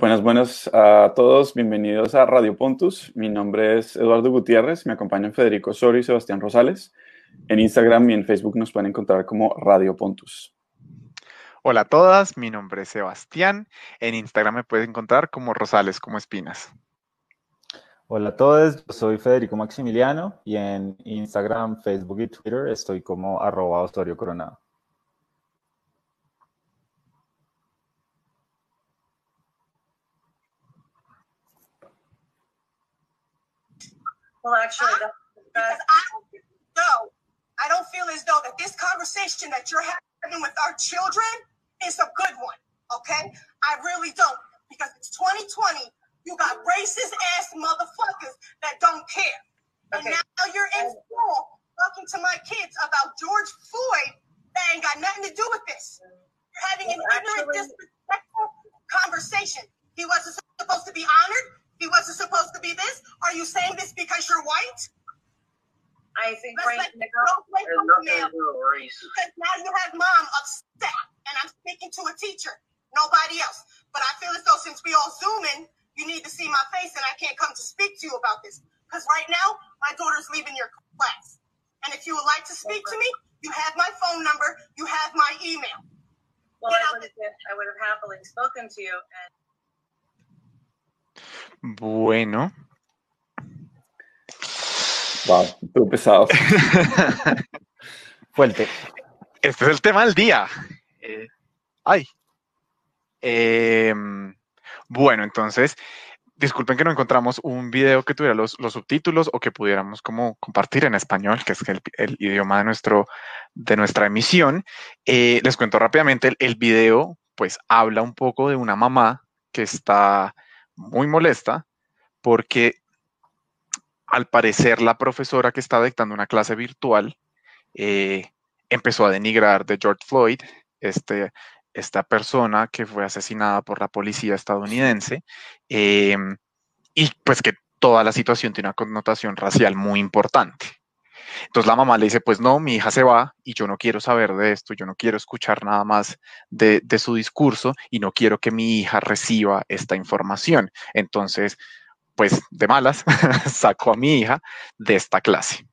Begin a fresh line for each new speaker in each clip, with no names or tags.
Buenas, buenas a todos. Bienvenidos a Radio Pontus. Mi nombre es Eduardo Gutiérrez. Me acompañan Federico Sorio y Sebastián Rosales. En Instagram y en Facebook nos pueden encontrar como Radio Pontus.
Hola a todas, mi nombre es Sebastián. En Instagram me pueden encontrar como Rosales como Espinas.
Hola a todos, yo soy Federico Maximiliano y en Instagram, Facebook y Twitter estoy como arroba Osorio Coronado.
Well, actually, that's because I don't feel as though I don't feel as though that this conversation that you're having with our children is a good one. Okay, I really don't because it's 2020. You got racist ass motherfuckers that don't care, and now you're in school talking to my kids about George Floyd. That ain't got nothing to do with this. You're having an
Well,
ignorant,
actually-
disrespectful conversation. He wasn't supposed to be honored. He wasn't supposed to be this. Are you saying this because you're white?
I think
Let's
Frank
let
Nickel
go away
There's
from the
nothing
male
to do with race.
because now you have mom upset, and I'm speaking to a teacher, nobody else. But I feel as though since we all zooming, you need to see my face, and I can't come to speak to you about this because right now my daughter's leaving your class, and if you would like to speak to me, you have my phone number, you have my email.
Well, I would, have, I would have happily spoken to you. And
Bueno,
Wow, estuvo pesado.
Fuerte.
este es el tema del día. Eh, ay. Em, bueno, entonces, disculpen que no encontramos un video que tuviera los, los subtítulos o que pudiéramos como compartir en español, que es el, el idioma de, nuestro, de nuestra emisión. Eh, les cuento rápidamente, el, el video pues habla un poco de una mamá que está muy molesta porque al parecer la profesora que está dictando una clase virtual eh, empezó a denigrar de George Floyd, este, esta persona que fue asesinada por la policía estadounidense, eh, y pues que toda la situación tiene una connotación racial muy importante. Entonces la mamá le dice, pues no, mi hija se va y yo no quiero saber de esto, yo no quiero escuchar nada más de, de su discurso y no quiero que mi hija reciba esta información. Entonces, pues de malas, sacó a mi hija de esta clase.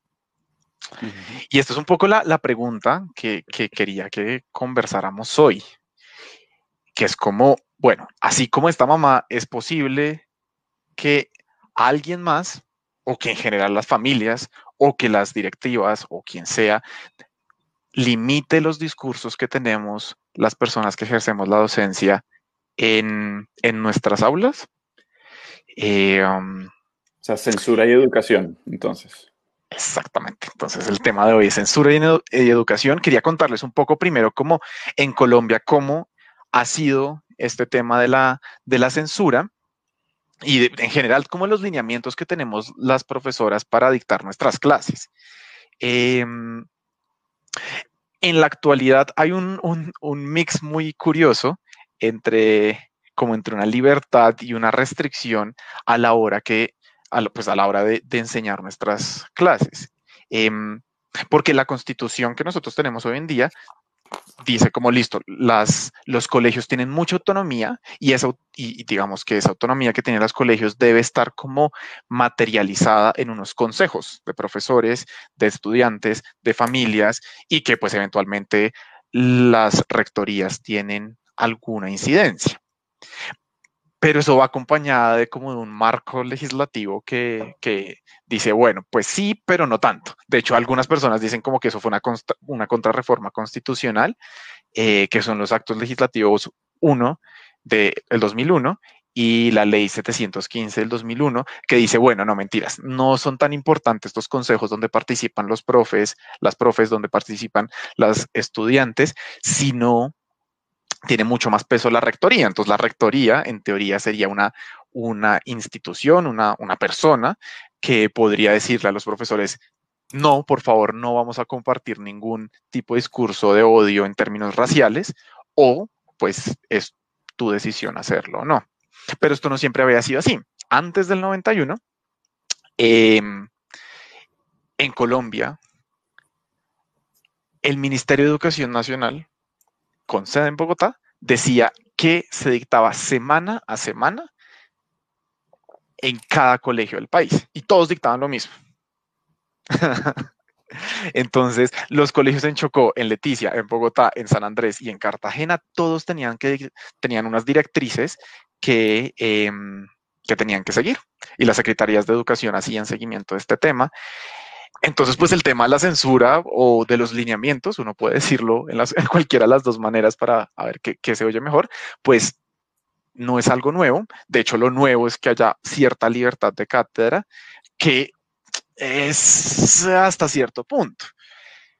Y esta es un poco la, la pregunta que, que quería que conversáramos hoy, que es como, bueno, así como esta mamá, es posible que alguien más, o que en general las familias, o que las directivas, o quien sea, limite los discursos que tenemos las personas que ejercemos la docencia en, en nuestras aulas. Eh, um,
O sea, censura y educación, entonces.
Exactamente. Entonces, el tema de hoy es censura y, edu- y educación. Quería contarles un poco primero cómo en Colombia, cómo ha sido este tema de la, de la censura y en general, cómo los lineamientos que tenemos las profesoras para dictar nuestras clases. Em, en la actualidad hay un, un- mix muy curioso entre como entre una libertad y una restricción a la hora que a pues a la hora de, de enseñar nuestras clases. Em, porque la constitución que nosotros tenemos hoy en día dice como listo, las, los colegios tienen mucha autonomía y, esa, y digamos que esa autonomía que tienen los colegios debe estar como materializada en unos consejos de profesores, de estudiantes, de familias y que pues eventualmente las rectorías tienen alguna incidencia pero eso va acompañada de como de un marco legislativo que, que dice, bueno, pues sí, pero no tanto. De hecho, algunas personas dicen como que eso fue una, una contrarreforma constitucional, eh, que son los actos legislativos 1 del 2001 y la ley 715 del 2001, que dice, bueno, no mentiras, no son tan importantes estos consejos donde participan los profes, las profes, donde participan las estudiantes, sino tiene mucho más peso la rectoría. Entonces, la rectoría, en teoría, sería una, una institución, una, una persona que podría decirle a los profesores, no, por favor, no vamos a compartir ningún tipo de discurso de odio en términos raciales, o pues es tu decisión hacerlo o no. Pero esto no siempre había sido así. Antes del 91, em, en Colombia, el Ministerio de Educación Nacional, con sede en Bogotá, decía que se dictaba semana a semana en cada colegio del país y todos dictaban lo mismo. Entonces, los colegios en Chocó, en Leticia, en Bogotá, en San Andrés y en Cartagena, todos tenían, que, tenían unas directrices que, em, que tenían que seguir. Y las secretarías de educación hacían seguimiento de este tema. Entonces, pues el tema de la censura o de los lineamientos, uno puede decirlo en, las, cualquiera de las dos maneras para ver qué, qué se oye mejor, pues no es algo nuevo. De hecho, lo nuevo es que haya cierta libertad de cátedra que es hasta cierto punto.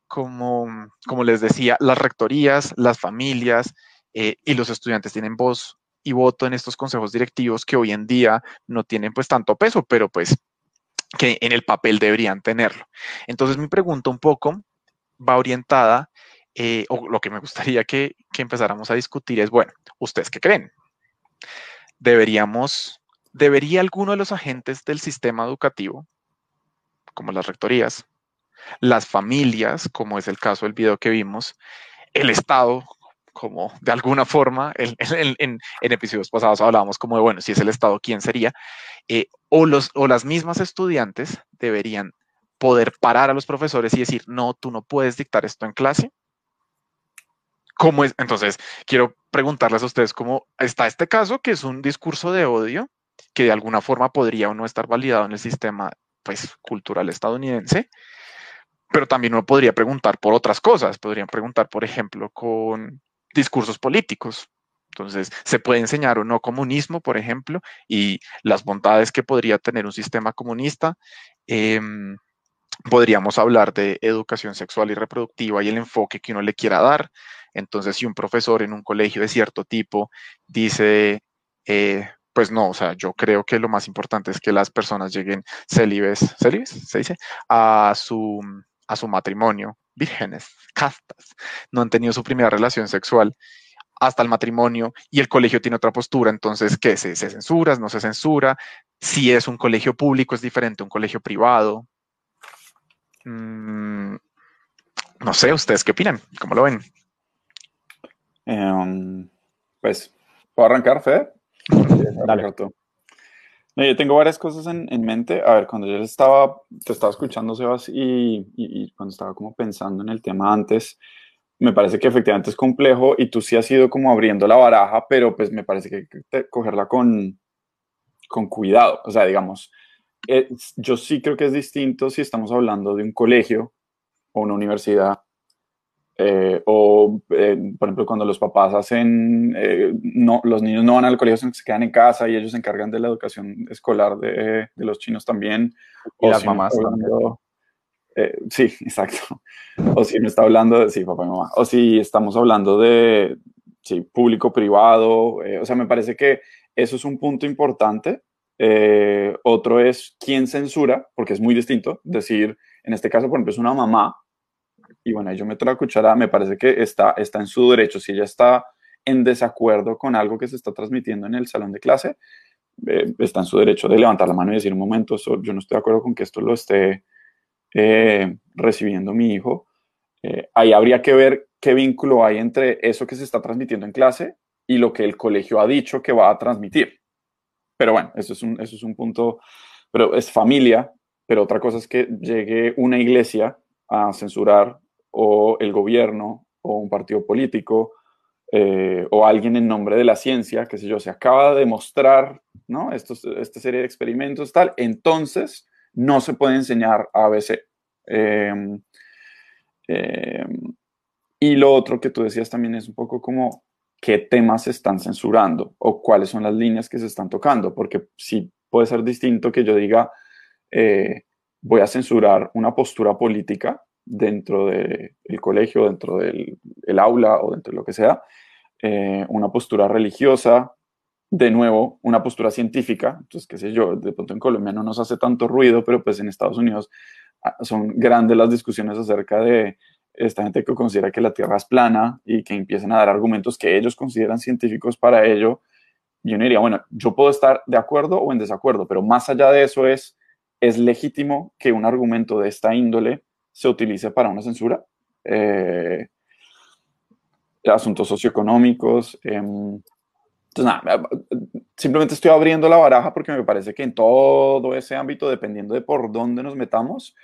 Como, como les decía, las rectorías, las familias eh, y los estudiantes tienen voz y voto en estos consejos directivos que hoy en día no tienen pues tanto peso, pero pues que en el papel deberían tenerlo. Entonces mi pregunta un poco va orientada, eh, o lo que me gustaría que, empezáramos a discutir es, bueno, ¿ustedes qué creen? ¿Deberíamos, debería alguno de los agentes del sistema educativo como las rectorías, las familias, como es el caso del video que vimos, el Estado, como de alguna forma, en, episodios pasados hablábamos como de, bueno, si es el Estado, ¿quién sería? Eh, o, los, o las mismas estudiantes deberían poder parar a los profesores y decir, no, tú no puedes dictar esto en clase. ¿Cómo es? Entonces, quiero preguntarles a ustedes cómo está este caso, que es un discurso de odio, que de alguna forma podría o no estar validado en el sistema pues, cultural estadounidense, pero también uno podría preguntar por otras cosas, podrían preguntar, por ejemplo, con discursos políticos. Entonces, se puede enseñar o no comunismo, por ejemplo, y las bondades que podría tener un sistema comunista. Em, podríamos hablar de educación sexual y reproductiva y el enfoque que uno le quiera dar. Entonces, si un profesor en un colegio de cierto tipo dice, eh, pues no, o sea, yo creo que lo más importante es que las personas lleguen célibes, célibes, se dice, a su, a su matrimonio, vírgenes, castas, no han tenido su primera relación sexual hasta el matrimonio y el colegio tiene otra postura, entonces, ¿qué? ¿Se, se censura? ¿No se censura? Si es un colegio público es diferente a un colegio privado. Mm, no sé, ¿ustedes qué opinan? ¿Cómo lo ven?
Em, pues, ¿puedo arrancar, Fede? Dale. No, yo tengo varias cosas en, en, mente. A ver, cuando yo estaba, te estaba escuchando, Sebas, y, y, cuando estaba como pensando en el tema antes, me parece que efectivamente es complejo y tú sí has ido como abriendo la baraja, pero pues me parece que hay que cogerla con, con cuidado. O sea, digamos, eh, yo sí creo que es distinto si estamos hablando de un colegio o una universidad eh, o, eh, por ejemplo, cuando los papás hacen, no, los niños no van al colegio, sino que se quedan en casa y ellos se encargan de la educación escolar de, de los chinos también.
Y o las si mamás
hablando, sí, exacto. O si no está hablando de, sí, papá y mamá. O si estamos hablando de, sí, público, privado. o sea, me parece que eso es un punto importante. otro es quién censura, porque es muy distinto. Decir, en este caso, por ejemplo, es una mamá y bueno, yo meto la cuchara, me parece que está, está en su derecho. Si ella está en desacuerdo con algo que se está transmitiendo en el salón de clase, eh, está en su derecho de levantar la mano y decir, un momento, yo no estoy de acuerdo con que esto lo esté eh, recibiendo mi hijo. Eh, ahí habría que ver qué vínculo hay entre eso que se está transmitiendo en clase y lo que el colegio ha dicho que va a transmitir. Pero bueno, eso es un, eso es un punto, pero es familia, pero otra cosa es que llegue una iglesia a censurar o el gobierno o un partido político eh, o alguien en nombre de la ciencia, que sé yo, se acaba de demostrar, ¿no? Estos, esta serie de experimentos, tal, entonces no se puede enseñar ABC. Em, em, y lo otro que tú decías también es un poco como qué temas se están censurando o cuáles son las líneas que se están tocando, porque sí puede ser distinto que yo diga, eh, voy a censurar una postura política dentro del colegio, dentro del aula o dentro de lo que sea, eh, una postura religiosa, de nuevo, una postura científica, entonces, qué sé yo, de pronto en Colombia no nos hace tanto ruido, pero pues en Estados Unidos ah, son grandes las discusiones acerca de esta gente que considera que la Tierra es plana y que empiezan a dar argumentos que ellos consideran científicos para ello. Yo no diría, bueno, yo puedo estar de acuerdo o en desacuerdo, pero más allá de eso es, es legítimo que un argumento de esta índole se utilice para una censura. Eh, asuntos socioeconómicos, em, Entonces, nada, simplemente estoy abriendo la baraja porque me parece que en todo ese ámbito, dependiendo de por dónde nos metamos,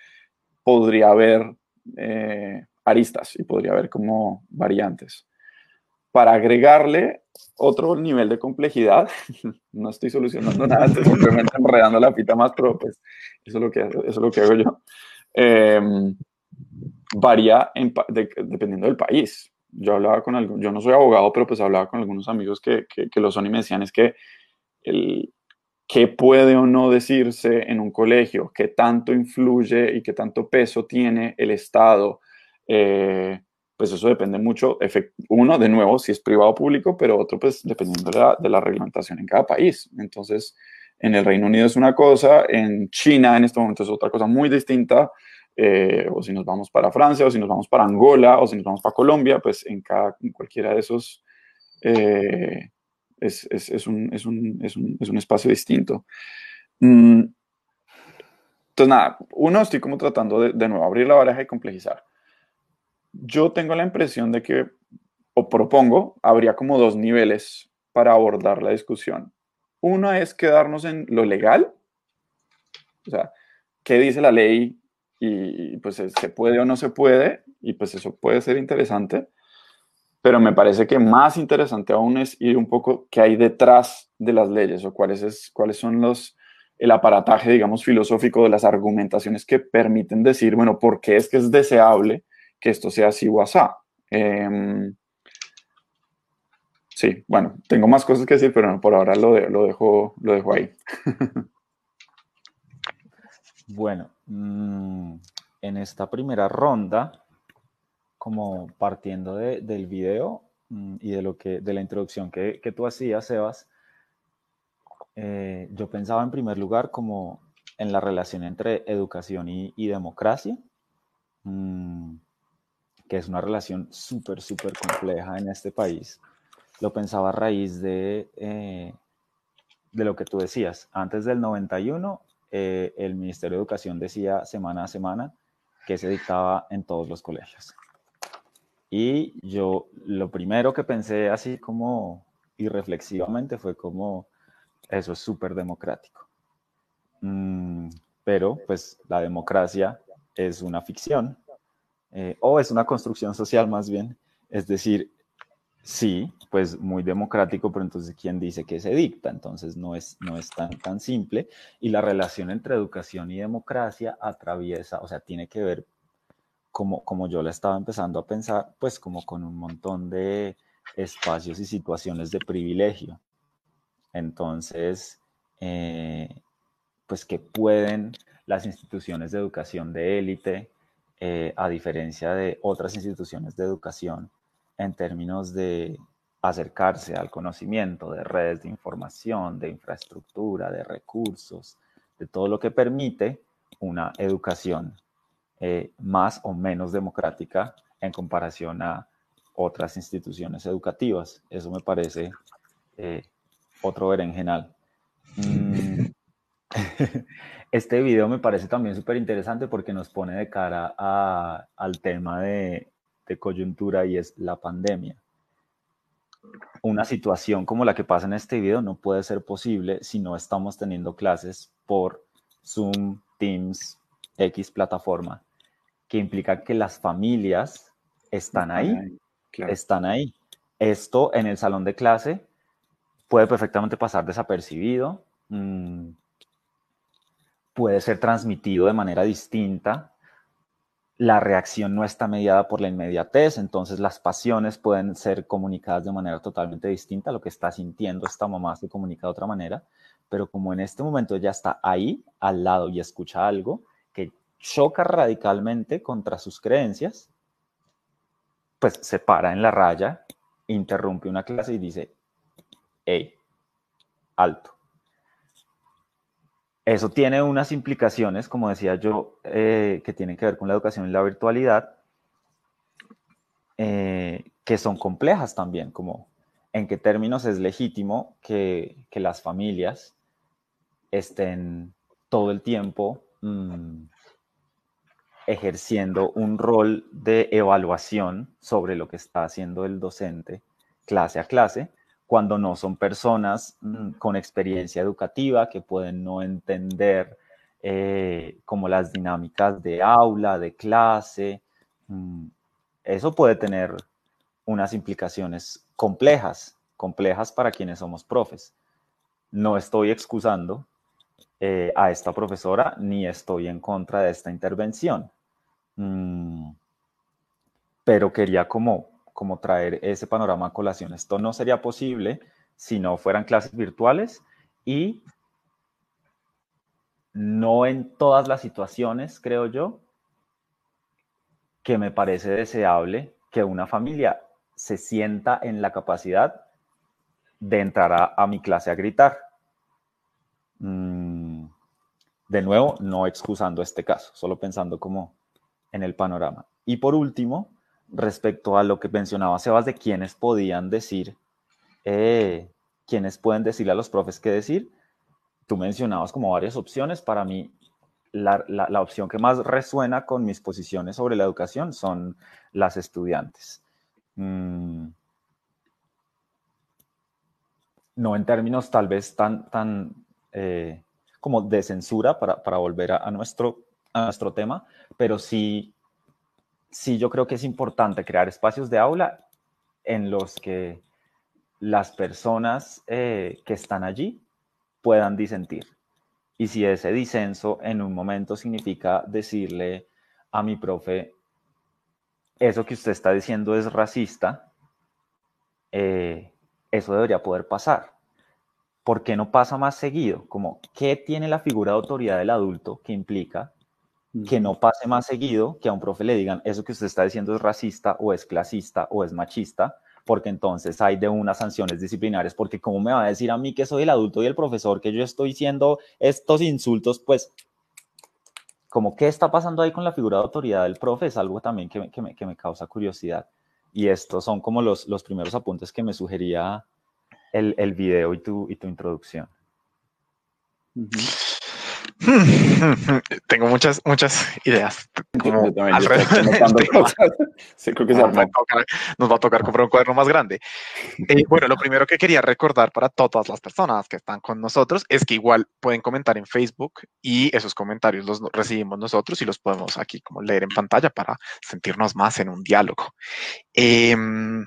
podría haber eh, aristas y podría haber como variantes. Para agregarle otro nivel de complejidad, no estoy solucionando nada, estoy simplemente enredando la pita más, pero pues eso es lo que, eso es lo que hago yo. Em, varía dependiendo del país. Yo hablaba con algún, yo no soy abogado, pero pues hablaba con algunos amigos que, que, lo son y me decían es que el, qué puede o no decirse en un colegio, qué tanto influye y qué tanto peso tiene el Estado, eh, pues eso depende mucho, uno, de nuevo, si es privado o público, pero otro, pues dependiendo de la, de la, reglamentación en cada país. Entonces, en el Reino Unido es una cosa, en China en este momento es otra cosa muy distinta, eh, o si nos vamos para Francia, o si nos vamos para Angola, o si nos vamos para Colombia, pues en, cada, en cualquiera de esos eh, es, un, espacio distinto. Mm, entonces, nada, uno, estoy como tratando de, de nuevo abrir la baraja y complejizar yo tengo la impresión de que, o propongo, habría como dos niveles para abordar la discusión. Uno es quedarnos en lo legal, o sea, qué dice la ley y pues se puede o no se puede, y pues eso puede ser interesante, pero me parece que más interesante aún es ir un poco qué hay detrás de las leyes o cuáles, es, cuáles son los, el aparataje, digamos, filosófico de las argumentaciones que permiten decir, bueno, ¿por qué es que es deseable que esto sea así o asá. Em, sí, bueno, tengo más cosas que decir, pero por ahora lo, lo, dejo, lo dejo ahí.
bueno, mm, en esta primera ronda, como partiendo del video mm, y de, lo que, de la introducción que, tú hacías, Sebas, eh, yo pensaba en primer lugar como en la relación entre educación y, democracia. Mm, que es una relación súper, súper compleja en este país, lo pensaba a raíz de, eh, de lo que tú decías. Antes del 91, eh, el Ministerio de Educación decía semana a semana que se dictaba en todos los colegios. Y yo lo primero que pensé así como irreflexivamente fue como, eso es súper democrático. Mm, pero pues la democracia es una ficción eh, o es una construcción social más bien, es decir, sí, pues muy democrático, pero entonces ¿quién dice que se dicta? Entonces no es, no es tan, tan simple y la relación entre educación y democracia atraviesa, o sea, tiene que ver como, como yo la estaba empezando a pensar, pues como con un montón de espacios y situaciones de privilegio. Entonces, eh, pues que pueden las instituciones de educación de élite, eh, a diferencia de otras instituciones de educación, en términos de acercarse al conocimiento de redes de información, de infraestructura, de recursos, de todo lo que permite una educación eh, más o menos democrática en comparación a otras instituciones educativas. Eso me parece eh, otro berenjenal. Mm. Este video me parece también súper interesante porque nos pone de cara al tema de, coyuntura y es la pandemia. Una situación como la que pasa en este video no puede ser posible si no estamos teniendo clases por Zoom, Teams, X plataforma, que implica que las familias están ahí, están ahí. Esto en el salón de clase puede perfectamente pasar desapercibido. Mm, puede ser transmitido de manera distinta. La reacción no está mediada por la inmediatez, entonces las pasiones pueden ser comunicadas de manera totalmente distinta. Lo que está sintiendo esta mamá se comunica de otra manera, pero como en este momento ella está ahí, al lado, y escucha algo que choca radicalmente contra sus creencias, pues se para en la raya, interrumpe una clase y dice, hey, alto eso tiene unas implicaciones, como decía yo, eh, que tienen que ver con la educación y la virtualidad, eh, que son complejas también, como en qué términos es legítimo que, las familias estén todo el tiempo mm, ejerciendo un rol de evaluación sobre lo que está haciendo el docente clase a clase, cuando no son personas mm, con experiencia educativa que pueden no entender eh, como las dinámicas de aula, de clase. Mm, eso puede tener unas implicaciones complejas, complejas para quienes somos profes. No estoy excusando eh, a esta profesora ni estoy en contra de esta intervención. Mm, pero quería como, como traer ese panorama a colación. Esto no sería posible si no fueran clases virtuales y no en todas las situaciones, creo yo, que me parece deseable que una familia se sienta en la capacidad de entrar a, mi clase a gritar. Mm, de nuevo, no excusando este caso, solo pensando como en el panorama. Y por último, respecto a lo que mencionaba Sebas de quiénes podían decir, eh, quiénes pueden decirle a los profes qué decir, tú mencionabas como varias opciones. Para mí, la, opción que más resuena con mis posiciones sobre la educación son las estudiantes. Mm. no en términos tal vez tan, tan eh, como de censura para, volver a, nuestro, a nuestro tema, pero sí, sí yo creo que es importante crear espacios de aula en los que las personas eh, que están allí puedan disentir. Y si ese disenso en un momento significa decirle a mi profe, eso que usted está diciendo es racista, eh, eso debería poder pasar. ¿Por qué no pasa más seguido? Como, ¿qué tiene la figura de autoridad del adulto que implica que no pase más seguido que a un profe le digan, eso que usted está diciendo es racista o es clasista o es machista? porque entonces hay de unas sanciones disciplinarias, porque cómo me va a decir a mí que soy el adulto y el profesor que yo estoy diciendo estos insultos, pues como qué está pasando ahí con la figura de autoridad del profe es algo también que me, que me, que me causa curiosidad. Y estos son como los, los primeros apuntes que me sugería el, el video y tu, y tu introducción.
Tengo muchas, muchas ideas.
Como Sí, creo que nos, va
tocar, nos, va a tocar, comprar un cuaderno más grande. Eh, bueno, lo primero que quería recordar para todas las personas que están con nosotros es que igual pueden comentar en Facebook y esos comentarios los recibimos nosotros y los podemos aquí como leer en pantalla para sentirnos más en un diálogo. Em,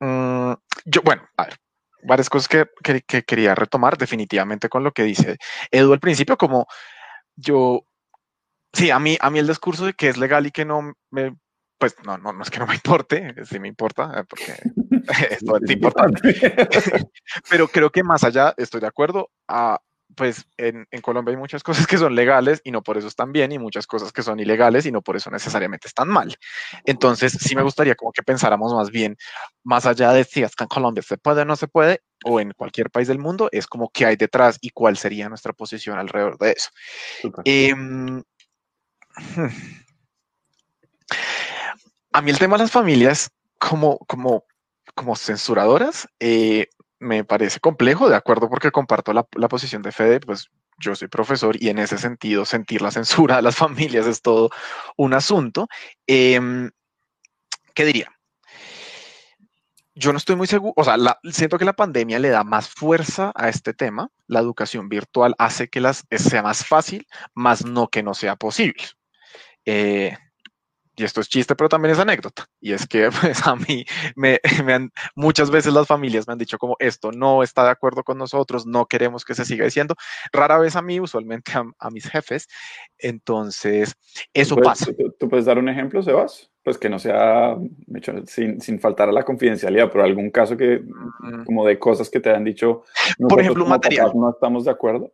mm, yo, bueno, a ver, varias cosas que, quería retomar definitivamente con lo que dice Edu al principio, como yo, sí, a mí, a mí el discurso de que es legal y que no me, pues no, no, no es que no me importe, sí me importa, eh, porque esto es importante, pero creo que más allá, estoy de acuerdo, a, pues en, Colombia hay muchas cosas que son legales y no por eso están bien y muchas cosas que son ilegales y no por eso necesariamente están mal. Entonces, sí me gustaría como que pensáramos más bien, más allá de si es que en Colombia se puede o no se puede, o en cualquier país del mundo, es como qué hay detrás y cuál sería nuestra posición alrededor de eso. Em, a mí el tema de las familias como, como, como censuradoras, eh, me parece complejo, de acuerdo, porque comparto la, posición de Fede, pues yo soy profesor y en ese sentido sentir la censura de las familias es todo un asunto. Em, ¿Qué diría? Yo no estoy muy seguro, o sea, siento que la pandemia le da más fuerza a este tema. La educación virtual hace que las, sea más fácil, más no que no sea posible. Eh, y esto es chiste, pero también es anécdota. Y es que pues, a mí me, han, muchas veces las familias me han dicho como esto no está de acuerdo con nosotros, no queremos que se siga diciendo. Rara vez a mí, usualmente a, mis jefes. Entonces, eso pasa.
¿tú, puedes dar un ejemplo, Sebas? Pues que no sea sin, sin faltar a la confidencialidad, pero algún caso que, mm. como de cosas que te han dicho.
Por ejemplo, un material.
No estamos de acuerdo.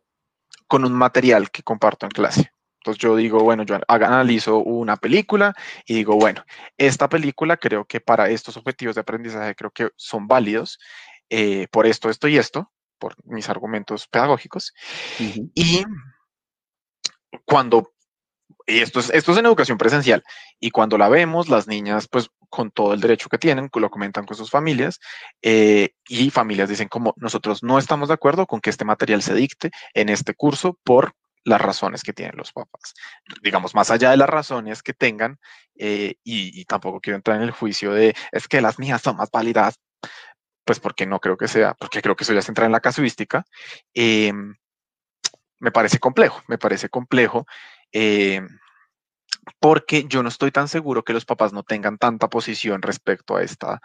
Con un material que comparto en clase. Entonces yo digo, bueno, yo analizo una película y digo, bueno, esta película creo que para estos objetivos de aprendizaje creo que son válidos eh, por esto, esto y esto, por mis argumentos pedagógicos. Y cuando, y esto es, esto es en educación presencial, y cuando la vemos, las niñas, pues con todo el derecho que tienen, lo comentan con sus familias, eh, y familias dicen como nosotros no estamos de acuerdo con que este material se dicte en este curso por las razones que tienen los papás. Digamos, más allá de las razones que tengan, eh, y, tampoco quiero entrar en el juicio de es que las mías son más válidas pues porque no creo que sea, porque creo que eso ya se entra en la casuística, eh, me parece complejo, me parece complejo. Eh, porque yo no estoy tan seguro que los papás no tengan tanta posición respecto a esta,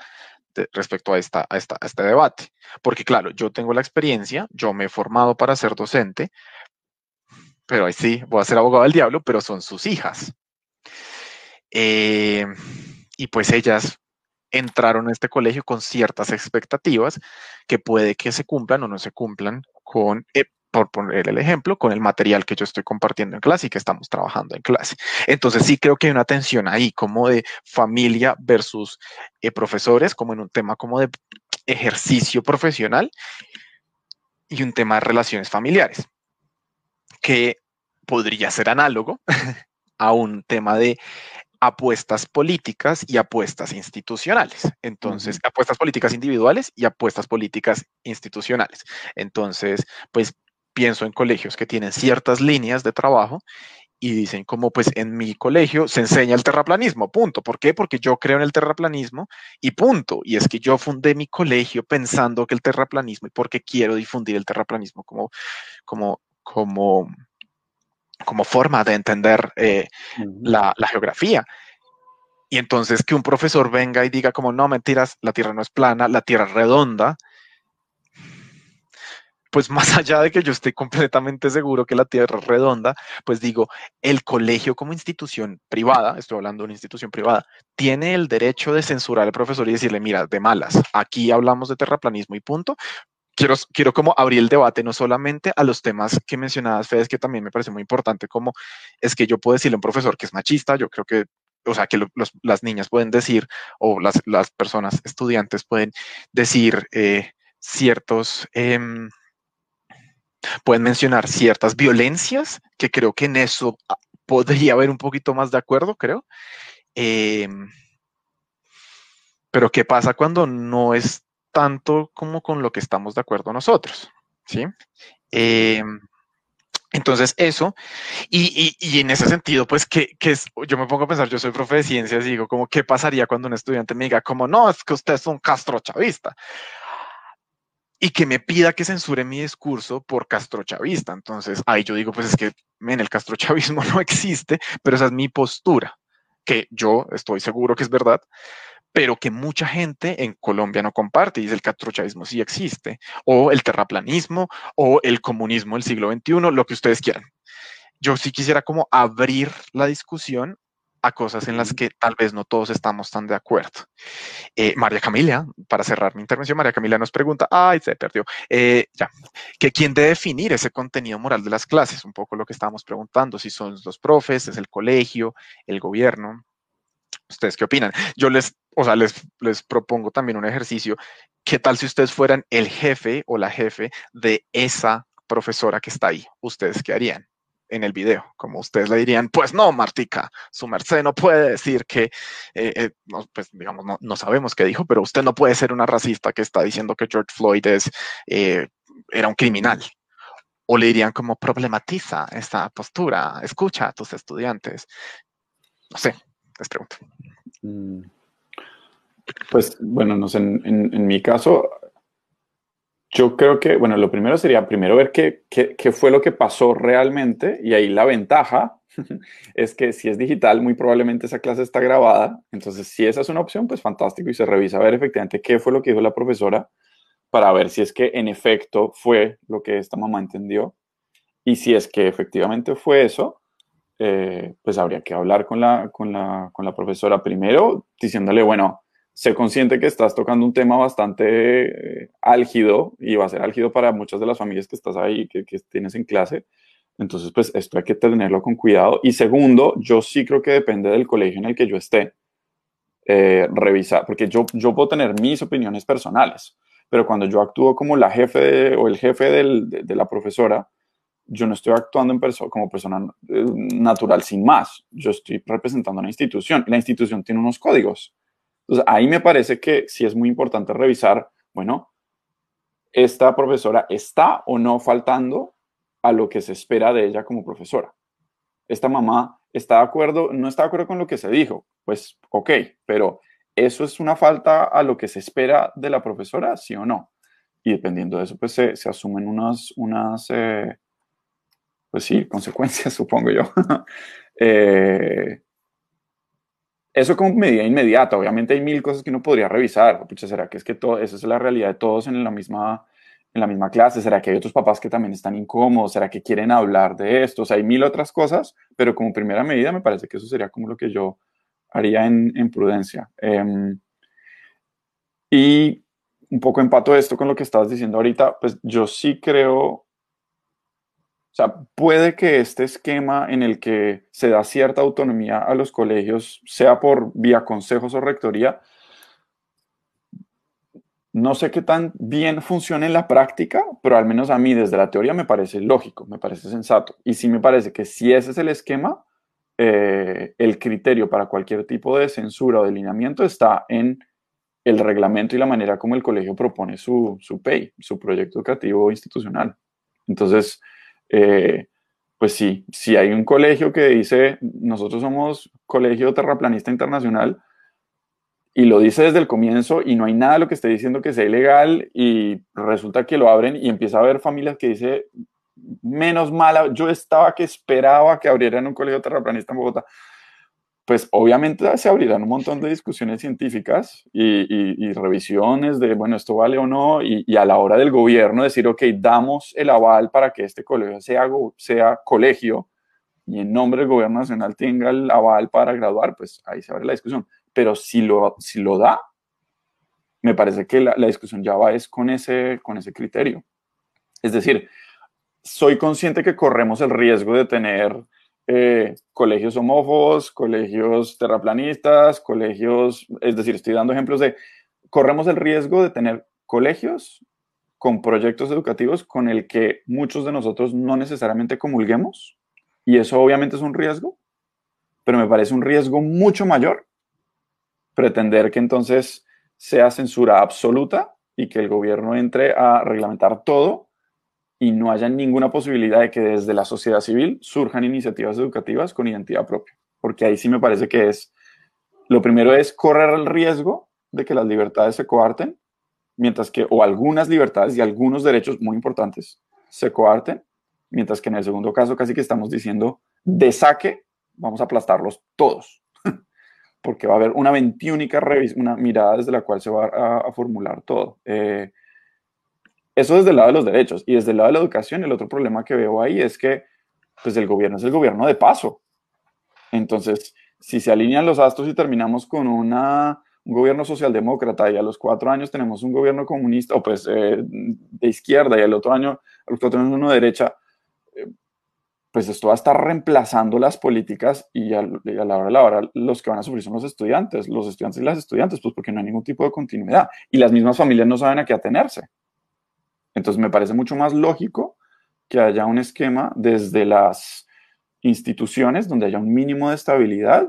respecto a, esta, a, esta, a este debate. Porque claro, yo tengo la experiencia, yo me he formado para ser docente, pero ahí sí, voy a ser abogado del diablo, pero son sus hijas. Eh, y pues ellas entraron a este colegio con ciertas expectativas que puede que se cumplan o no se cumplan con, eh, por poner el ejemplo, con el material que yo estoy compartiendo en clase y que estamos trabajando en clase. Entonces sí creo que hay una tensión ahí como de familia versus eh, profesores, como en un tema como de ejercicio profesional y un tema de relaciones familiares, que podría ser análogo a un tema de apuestas políticas y apuestas institucionales. Entonces, uh -huh. apuestas políticas individuales y apuestas políticas institucionales. Entonces, pues pienso en colegios que tienen ciertas líneas de trabajo y dicen como pues en mi colegio se enseña el terraplanismo, punto. ¿Por qué? Porque yo creo en el terraplanismo y punto. Y es que yo fundé mi colegio pensando que el terraplanismo y porque quiero difundir el terraplanismo como, como, como, como forma de entender eh, uh -huh. la, la geografía. Y entonces que un profesor venga y diga como, no, mentiras, la Tierra no es plana, la Tierra es redonda, pues más allá de que yo esté completamente seguro que la Tierra es redonda, pues digo, el colegio como institución privada, estoy hablando de una institución privada, tiene el derecho de censurar al profesor y decirle, mira, de malas, aquí hablamos de terraplanismo y punto. Quiero, quiero como abrir el debate no solamente a los temas que mencionabas, Fede, que también me parece muy importante, como es que yo puedo decirle a un profesor que es machista, yo creo que o sea, que las niñas pueden decir, o las, las personas estudiantes pueden decir eh, ciertos, eh, pueden mencionar ciertas violencias, que creo que en eso podría haber un poquito más de acuerdo, creo. Eh, pero ¿qué pasa cuando no es tanto como con lo que estamos de acuerdo nosotros? ¿Sí? Eh, entonces, eso, y, y, y, en ese sentido, pues, que, que es, yo me pongo a pensar, yo soy profe de ciencias y digo, como, ¿qué pasaría cuando un estudiante me diga, como, no, es que usted es un castrochavista? Y que me pida que censure mi discurso por castrochavista. Entonces, ahí yo digo, pues es que, en el castrochavismo no existe, pero esa es mi postura, que yo estoy seguro que es verdad, pero que mucha gente en Colombia no comparte, y dice el castrochavismo sí existe, o el terraplanismo, o el comunismo del siglo XXI, lo que ustedes quieran. Yo sí quisiera como abrir la discusión a cosas en las que tal vez no todos estamos tan de acuerdo. Eh, María Camila, para cerrar mi intervención, María Camila nos pregunta, ay, se perdió, eh, ya, que quién debe definir ese contenido moral de las clases, un poco lo que estábamos preguntando, si son los profes, es el colegio, el gobierno. ¿Ustedes qué opinan? Yo les, o sea, les, les propongo también un ejercicio. ¿Qué tal si ustedes fueran el jefe o la jefe de esa profesora que está ahí? ¿Ustedes qué harían? en el video, como ustedes le dirían, pues no, Martica, su merced no puede decir que, eh, eh, no, pues digamos, no, no, sabemos qué dijo, pero usted no puede ser una racista que está diciendo que George Floyd es, eh, era un criminal. O le dirían como problematiza esta postura, escucha a tus estudiantes. No sé, les pregunto.
Mm. Pues bueno, no sé, en, mi caso, yo creo que, bueno, lo primero sería primero ver qué, qué, qué, fue lo que pasó realmente y ahí la ventaja es que si es digital, muy probablemente esa clase está grabada. Entonces, si esa es una opción, pues fantástico y se revisa a ver efectivamente qué fue lo que dijo la profesora para ver si es que en efecto fue lo que esta mamá entendió. Y si es que efectivamente fue eso, eh, pues habría que hablar con la, con, la, con la profesora primero, diciéndole, bueno, sé consciente que estás tocando un tema bastante eh, álgido y va a ser álgido para muchas de las familias que estás ahí, que, que, tienes en clase. Entonces, pues esto hay que tenerlo con cuidado. Y segundo, yo sí creo que depende del colegio en el que yo esté, eh, revisar, porque yo, yo puedo tener mis opiniones personales, pero cuando yo actúo como la jefe o el jefe del, de, de, la profesora, yo no estoy actuando como persona eh, natural sin más. Yo estoy representando una institución. La institución tiene unos códigos entonces, ahí me parece que sí es muy importante revisar, bueno, esta profesora está o no faltando a lo que se espera de ella como profesora. Esta mamá está de acuerdo, no está de acuerdo con lo que se dijo, pues ok, pero ¿eso es una falta a lo que se espera de la profesora, sí o no? Y dependiendo de eso, pues se, se asumen unas, unas eh, pues sí, consecuencias, supongo yo. eh, eso como medida inmediata, obviamente hay mil cosas que uno podría revisar. Pucha, ¿será que es que todo, esa es la realidad de todos en la misma en la misma clase? ¿Será que hay otros papás que también están incómodos? ¿Será que quieren hablar de esto? O sea, hay mil otras cosas, pero como primera medida me parece que eso sería como lo que yo haría en, en prudencia. Eh, y un poco empato esto con lo que estabas diciendo ahorita, pues yo sí creo o sea, puede que este esquema en el que se da cierta autonomía a los colegios, sea por vía consejos o rectoría, no sé qué tan bien funciona en la práctica, pero al menos a mí desde la teoría me parece lógico, me parece sensato. Y sí me parece que si ese es el esquema, eh, el criterio para cualquier tipo de censura o delineamiento está en el reglamento y la manera como el colegio propone su, su PEI, su proyecto educativo institucional. Entonces, eh, pues sí, si hay un colegio que dice, nosotros somos Colegio Terraplanista Internacional, y lo dice desde el comienzo y no hay nada lo que esté diciendo que sea ilegal y resulta que lo abren y empieza a haber familias que dice, menos mala, yo estaba que esperaba que abrieran un colegio terraplanista en Bogotá pues obviamente se abrirán un montón de discusiones científicas y, revisiones de, bueno, esto vale o no, y, a la hora del gobierno decir, ok, damos el aval para que este colegio sea, sea colegio y en nombre del gobierno nacional tenga el aval para graduar, pues ahí se abre la discusión. Pero si lo, si lo da, me parece que la, la discusión ya va es con ese, con ese criterio. Es decir, soy consciente que corremos el riesgo de tener eh, colegios homófobos, colegios terraplanistas, colegios, es decir, estoy dando ejemplos de, corremos el riesgo de tener colegios con proyectos educativos con el que muchos de nosotros no necesariamente comulguemos, y eso obviamente es un riesgo, pero me parece un riesgo mucho mayor pretender que entonces sea censura absoluta y que el gobierno entre a reglamentar todo y no haya ninguna posibilidad de que desde la sociedad civil surjan iniciativas educativas con identidad propia. Porque ahí sí me parece que es, lo primero es correr el riesgo de que las libertades se coarten, mientras que, o algunas libertades y algunos derechos muy importantes se coarten, mientras que en el segundo caso casi que estamos diciendo, de saque, vamos a aplastarlos todos, porque va a haber una veintiúnica una mirada desde la cual se va a, formular todo. Eh, eso desde el lado de los derechos. Y desde el lado de la educación, el otro problema que veo ahí es que pues el gobierno es el gobierno de paso. Entonces, si se alinean los astros y terminamos con una, un gobierno socialdemócrata y a los cuatro años tenemos un gobierno comunista o pues eh, de izquierda y al otro año, a los cuatro años uno de derecha, eh, pues esto va a estar reemplazando las políticas y a, a, la hora de la hora los que van a sufrir son los estudiantes, los estudiantes y las estudiantes, pues porque no hay ningún tipo de continuidad y las mismas familias no saben a qué atenerse. Entonces me parece mucho más lógico que haya un esquema desde las instituciones donde haya un mínimo de estabilidad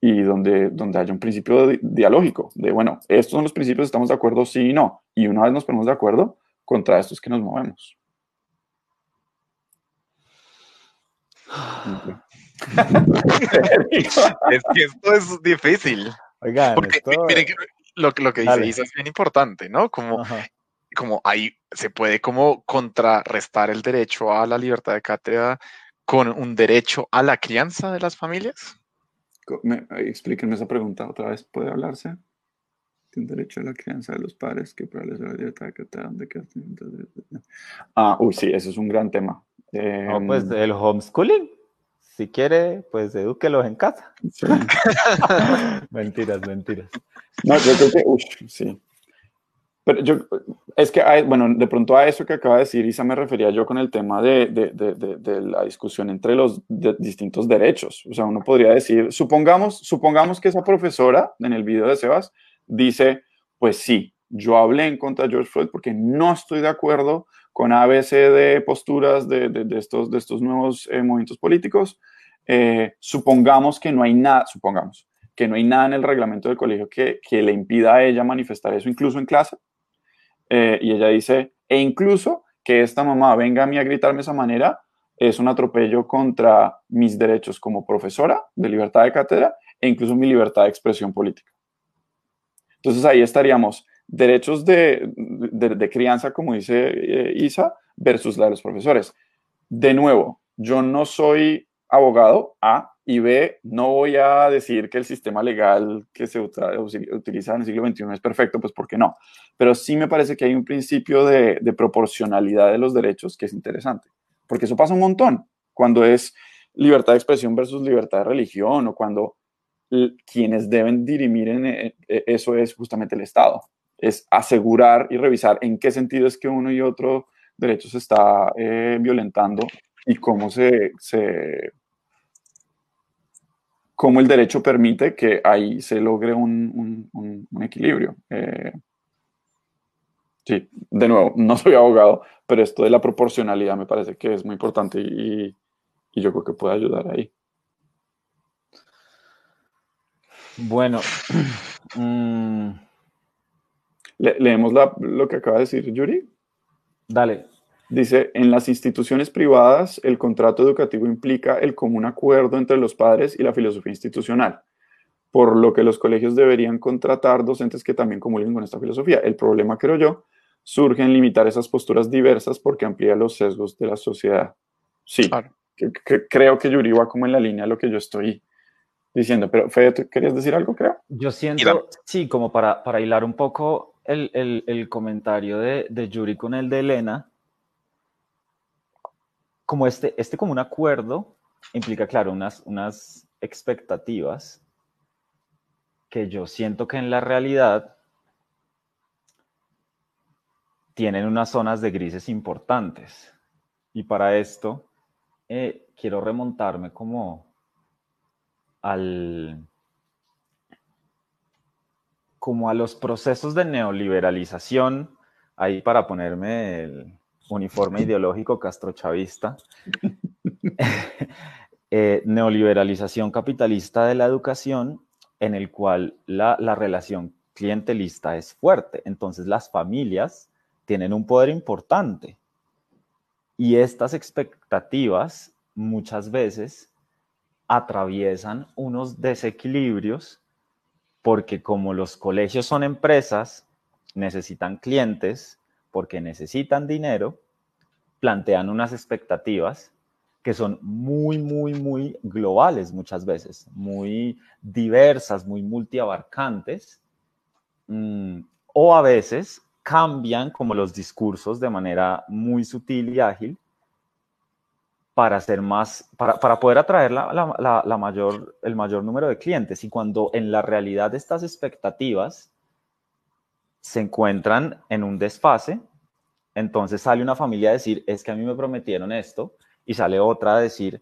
y donde, donde haya un principio dialógico, de, bueno, estos son los principios, estamos de acuerdo, sí y no. Y una vez nos ponemos de acuerdo, contra estos que nos movemos.
es que esto es difícil.
Oigan,
Porque
esto...
miren que lo, lo que dice. Isa es bien importante, ¿no? Como
Ajá.
Como ahí se puede como contrarrestar el derecho a la libertad de cátedra con un derecho a la crianza de las familias?
Me, explíquenme esa pregunta otra vez. ¿Puede hablarse? Un derecho a la crianza de los padres que prevalece la libertad de cátedra. Ah, uy, sí, eso es un gran tema. Eh,
No, pues el homeschooling. Si quiere, pues edúquelos en casa.
sí.
mentiras, mentiras.
No, yo creo que, uy, sí. Pero yo, es que, hay, bueno, de pronto a eso que acaba de decir Isa me refería yo con el tema de, de, de, de, la discusión entre los distintos derechos. O sea, uno podría decir, supongamos, supongamos que esa profesora en el video de Sebas dice, pues sí, yo hablé en contra de George Floyd porque no estoy de acuerdo con ABC de posturas de estos, de estos nuevos eh, movimientos políticos. Eh, supongamos que no hay nada, supongamos que no hay nada en el reglamento del colegio que, que le impida a ella manifestar eso, incluso en clase. Eh, y ella dice, e incluso que esta mamá venga a mí a gritarme de esa manera, es un atropello contra mis derechos como profesora de libertad de cátedra e incluso mi libertad de expresión política. Entonces ahí estaríamos derechos de, de, crianza, como dice eh, Isa, versus la de los profesores. De nuevo, yo no soy abogado, A, y B, no voy a decir que el sistema legal que se utiliza en el siglo XXI es perfecto, pues porque no. Pero sí me parece que hay un principio de, proporcionalidad de los derechos que es interesante, porque eso pasa un montón cuando es libertad de expresión versus libertad de religión o cuando quienes deben dirimir en e, e, eso es justamente el Estado. Es asegurar y revisar en qué sentido es que uno y otro derecho se está eh, violentando y cómo se, cómo el derecho permite que ahí se logre un, equilibrio. Eh, sí, de nuevo, no soy abogado, pero esto de la proporcionalidad me parece que es muy importante y, y yo creo que puede ayudar ahí.
Bueno, mm,
Le- leemos la- lo que acaba de decir Yuri.
dale.
Dice, en las instituciones privadas, el contrato educativo implica el común acuerdo entre los padres y la filosofía institucional, por lo que los colegios deberían contratar docentes que también comulguen con esta filosofía. El problema, creo yo, surge en limitar esas posturas diversas porque amplía los sesgos de la sociedad. Sí,
Claro.
que- que- creo que Yuri va como en la línea de lo que yo estoy diciendo, pero Fede, ¿tú querías decir algo, creo?
Yo siento, sí, como para, para hilar un poco el, el- el comentario de, de Yuri con el de Elena, como este, este como un acuerdo implica, claro, unas, unas expectativas que yo siento que en la realidad tienen unas zonas de grises importantes. Y para esto eh, quiero remontarme como al, como a los procesos de neoliberalización, ahí para ponerme el uniforme ideológico castrochavista, eh, neoliberalización capitalista de la educación, en el cual la, la relación clientelista es fuerte. Entonces las familias tienen un poder importante. Y estas expectativas muchas veces atraviesan unos desequilibrios porque como los colegios son empresas, necesitan clientes, porque necesitan dinero, plantean unas expectativas que son muy, muy, muy globales muchas veces, muy diversas, muy multiabarcantes, mm, o a veces cambian como los discursos de manera muy sutil y ágil para hacer más, para, para poder atraer la, la, la mayor, el mayor número de clientes. Y cuando en la realidad estas expectativas se encuentran en un desfase, entonces sale una familia a decir, es que a mí me prometieron esto, y sale otra a decir,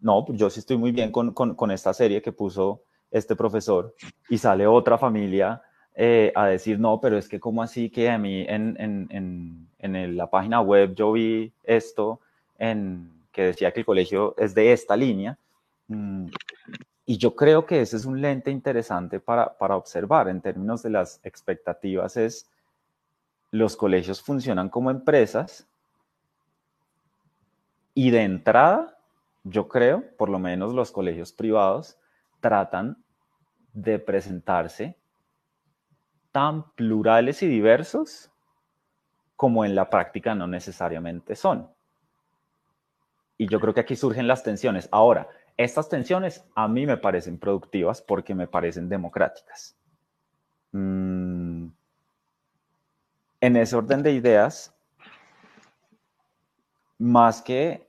no, pues yo sí estoy muy bien con, con, esta serie que puso este profesor, y sale otra familia eh, a decir, no, pero es que como así que a mí en, en, en, en la página web yo vi esto en, que decía que el colegio es de esta línea. Mm, y yo creo que ese es un lente interesante para, para observar en términos de las expectativas, es los colegios funcionan como empresas y de entrada, yo creo, por lo menos los colegios privados tratan de presentarse tan plurales y diversos como en la práctica no necesariamente son. Y yo creo que aquí surgen las tensiones. Ahora, estas tensiones a mí me parecen productivas porque me parecen democráticas. Mm, en ese orden de ideas, más que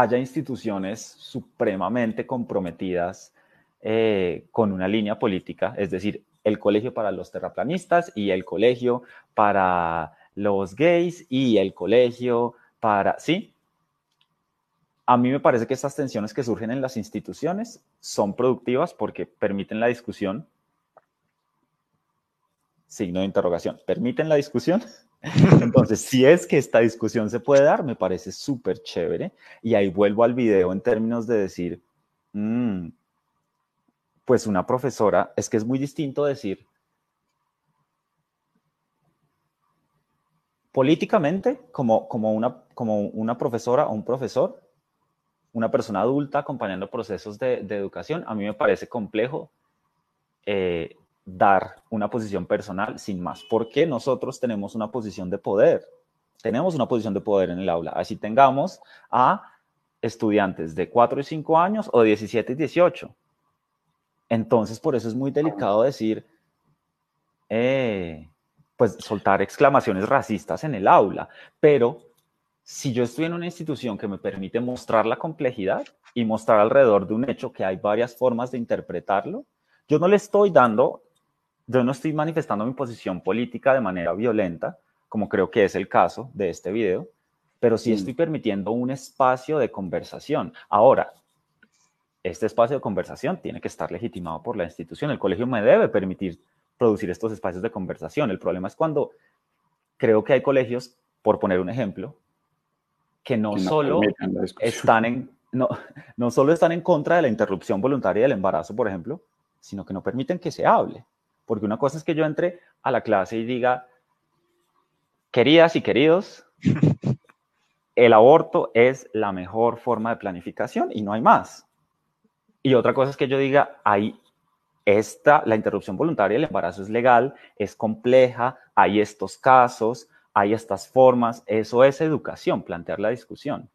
haya instituciones supremamente comprometidas eh, con una línea política, es decir, el colegio para los terraplanistas y el colegio para los gays y el colegio para, ¿sí? A mí me parece que estas tensiones que surgen en las instituciones son productivas porque permiten la discusión. Signo de interrogación. ¿Permiten la discusión? Entonces, si es que esta discusión se puede dar, me parece súper chévere. Y ahí vuelvo al video en términos de decir, mm, pues una profesora, es que es muy distinto decir, políticamente, como, como, una, como una profesora o un profesor, una persona adulta acompañando procesos de, educación, a mí me parece complejo eh, dar una posición personal sin más, porque nosotros tenemos una posición de poder, tenemos una posición de poder en el aula, así tengamos a estudiantes de 4 y 5 años o 17 y 18. Entonces, por eso es muy delicado decir, eh, pues soltar exclamaciones racistas en el aula, pero si yo estoy en una institución que me permite mostrar la complejidad y mostrar alrededor de un hecho que hay varias formas de interpretarlo, yo no le estoy dando, yo no estoy manifestando mi posición política de manera violenta, como creo que es el caso de este video, pero sí estoy permitiendo un espacio de conversación. Ahora, este espacio de conversación tiene que estar legitimado por la institución. El colegio me debe permitir producir estos espacios de conversación. El problema es cuando creo que hay colegios, por poner un ejemplo, que no, solo están en no, no solo están en contra de la interrupción voluntaria del embarazo, por ejemplo, sino que no permiten que se hable. Porque una cosa es que yo entre a la clase y diga, queridas y queridos, el aborto es la mejor forma de planificación y no hay más. Y otra cosa es que yo diga, hay esta, la interrupción voluntaria del embarazo es legal, es compleja, hay estos casos, hay estas formas, eso es educación, plantear la discusión.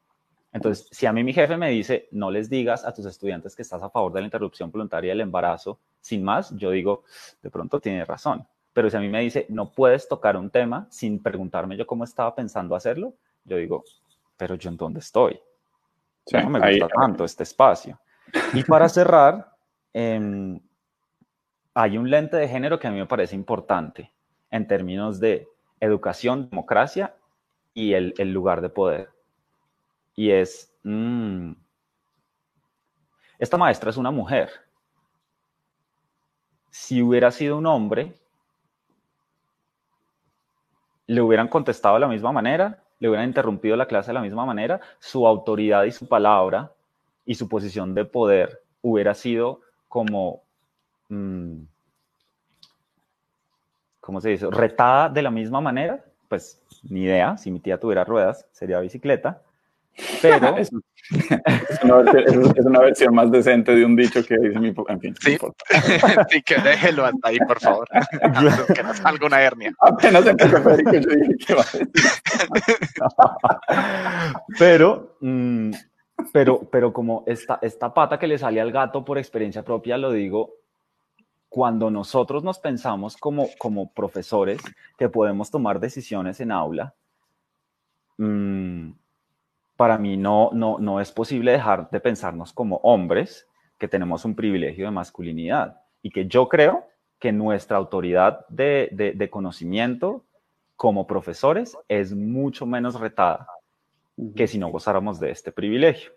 Entonces, si a mí mi jefe me dice, no les digas a tus estudiantes que estás a favor de la interrupción voluntaria del embarazo, sin más, yo digo, de pronto tiene razón. Pero si a mí me dice, no puedes tocar un tema sin preguntarme yo cómo estaba pensando hacerlo, yo digo, pero yo en dónde estoy. no me gusta tanto este espacio. Y para cerrar, em, hay un lente de género que a mí me parece importante en términos de educación, democracia y el, lugar de poder. Y es, mm, esta maestra es una mujer. Si hubiera sido un hombre, le hubieran contestado de la misma manera, le hubieran interrumpido la clase de la misma manera, su autoridad y su palabra y su posición de poder hubiera sido como Mm, ¿cómo se dice? Retada de la misma manera, pues ni idea, si mi tía tuviera ruedas sería bicicleta, pero...
es, una, versión más decente de un dicho que dice mi... En fin,
sí, sí que déjelo hasta ahí, por favor, que no salga una hernia.
Apenas empezó Federico, yo dije, ¿qué va
Pero... Mm, pero, pero como esta, esta pata que le sale al gato por experiencia propia, lo digo, cuando nosotros nos pensamos como, como profesores que podemos tomar decisiones en aula, mm, para mí no, no, no es posible dejar de pensarnos como hombres que tenemos un privilegio de masculinidad y que yo creo que nuestra autoridad de, de, conocimiento como profesores es mucho menos retada que si no gozáramos de este privilegio.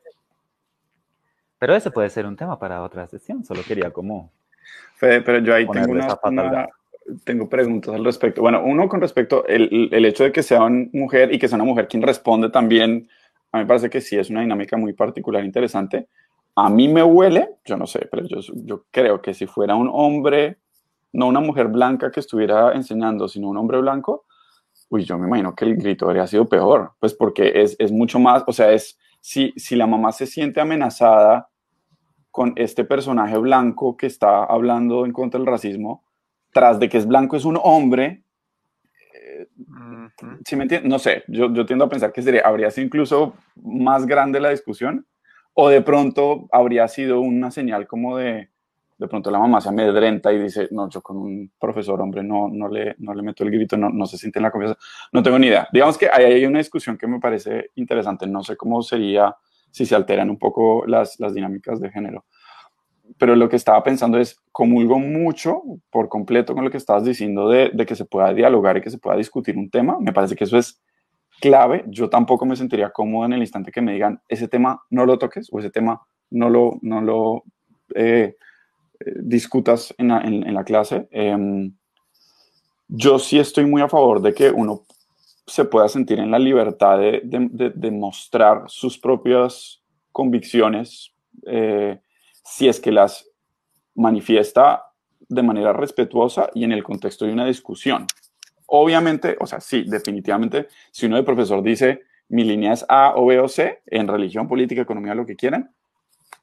Pero ese puede ser un tema para otra sesión, solo quería como
pero yo ahí tengo, una, tengo preguntas al respecto. Bueno, uno con respecto el, el hecho de que sea una mujer y que sea una mujer quien responde también, a mí me parece que sí es una dinámica muy particular, interesante. A mí me huele, yo no sé, pero yo, yo creo que si fuera un hombre, no una mujer blanca que estuviera enseñando, sino un hombre blanco, uy, yo me imagino que el grito habría sido peor, pues porque es, es mucho más, o sea, es, si, si la mamá se siente amenazada con este personaje blanco que está hablando en contra del racismo, tras de que es blanco es un hombre, si me entiendes? No sé, yo, yo tiendo a pensar que sería, habría sido incluso más grande la discusión, o de pronto habría sido una señal como de, de pronto la mamá se amedrenta y dice, no, yo con un profesor hombre no, no, le, no le meto el grito, no, no se siente en la confianza, no tengo ni idea. Digamos que ahí hay una discusión que me parece interesante, no sé cómo sería si se alteran un poco las, las dinámicas de género. Pero lo que estaba pensando es, comulgo mucho por completo con lo que estabas diciendo de, que se pueda dialogar y que se pueda discutir un tema. Me parece que eso es clave. Yo tampoco me sentiría cómodo en el instante que me digan, ese tema no lo toques o ese tema no lo, no lo eh, eh, discutas en la, en, la clase. Em, yo sí estoy muy a favor de que uno se pueda sentir en la libertad de, de, mostrar sus propias convicciones eh, si es que las manifiesta de manera respetuosa y en el contexto de una discusión. Obviamente, o sea, sí, definitivamente, si uno de profesor dice mi línea es A o B o C, en religión, política, economía, lo que quieran,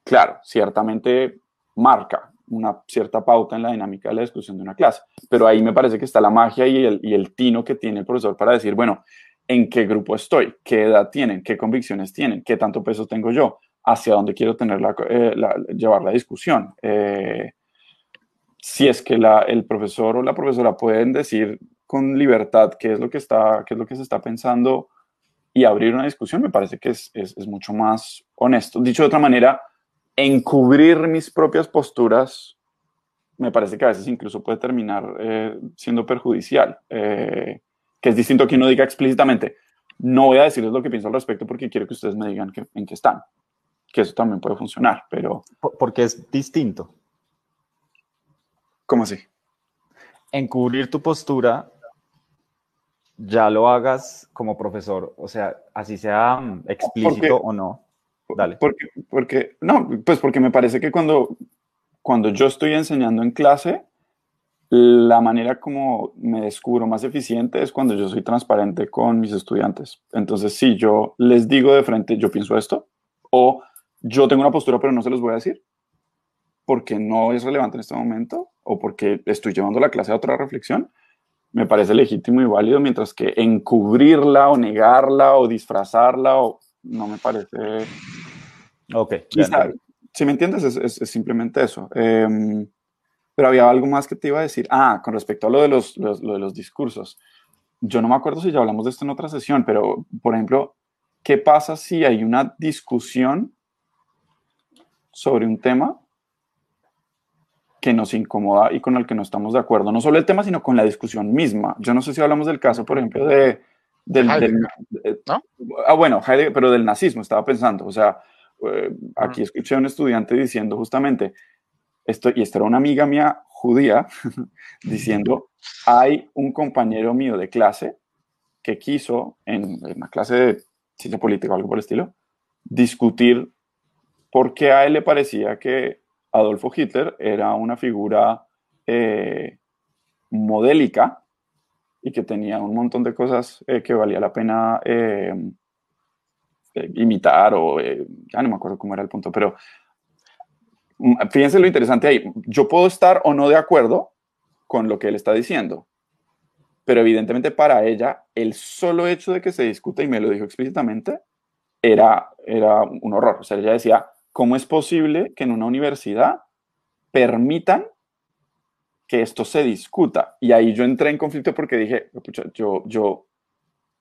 claro, ciertamente marca una cierta pauta en la dinámica de la discusión de una clase. Pero ahí me parece que está la magia y el, y el tino que tiene el profesor para decir, bueno, ¿en qué grupo estoy? ¿Qué edad tienen? ¿Qué convicciones tienen? ¿Qué tanto peso tengo yo? ¿Hacia dónde quiero tener eh, llevar la discusión? Eh, si es que el profesor o la profesora pueden decir con libertad qué es lo que, está, qué es lo que se está pensando y abrir una discusión, me parece que es, es- mucho más honesto. Dicho de otra manera, encubrir mis propias posturas me parece que a veces incluso puede terminar eh, siendo perjudicial, que es distinto que uno diga explícitamente, no voy a decirles lo que pienso al respecto porque quiero que ustedes me digan en qué están, que eso también puede funcionar, pero
Por- Porque es distinto.
¿cómo así?
Encubrir tu postura, ya lo hagas como profesor, o sea, así sea mm, explícito
Porque-
o no. Dale.
Porque, porque, no, pues porque me parece que cuando, cuando yo estoy enseñando en clase, la manera como me descubro más eficiente es cuando yo soy transparente con mis estudiantes. Entonces, si yo les digo de frente, yo pienso esto, o yo tengo una postura pero no se los voy a decir, porque no es relevante en este momento, o porque estoy llevando la clase a otra reflexión, me parece legítimo y válido, mientras que encubrirla o negarla o disfrazarla o no me parece
Ok.
Quizá, si me entiendes, es, es- es simplemente eso. Em, pero había algo más que te iba a decir. Ah, con respecto a lo de los, los- lo de los discursos. Yo no me acuerdo si ya hablamos de esto en otra sesión, pero, por ejemplo, ¿qué pasa si hay una discusión sobre un tema que nos incomoda y con el que no estamos de acuerdo? No solo el tema, sino con la discusión misma. Yo no sé si hablamos del caso, por ejemplo, de... Del, del-
Heidegger,
eh,
¿no?
Ah, bueno, Heidegger, pero del nazismo estaba pensando. O sea, eh, aquí escuché a un estudiante diciendo justamente, esto, y esta era una amiga mía judía, diciendo, hay un compañero mío de clase que quiso, en, en una clase de ciencia política o algo por el estilo, discutir por qué a él le parecía que Adolfo Hitler era una figura eh, modélica y que tenía un montón de cosas eh, que valía la pena eh, eh, imitar o eh, ya no me acuerdo cómo era el punto, pero mm, fíjense lo interesante ahí. Yo puedo estar o no de acuerdo con lo que él está diciendo, pero evidentemente para ella el solo hecho de que se discuta, y me lo dijo explícitamente, era, era un horror. O sea, ella decía, ¿cómo es posible que en una universidad permitan que esto se discuta? Y ahí yo entré en conflicto porque dije, "Pucha, yo, yo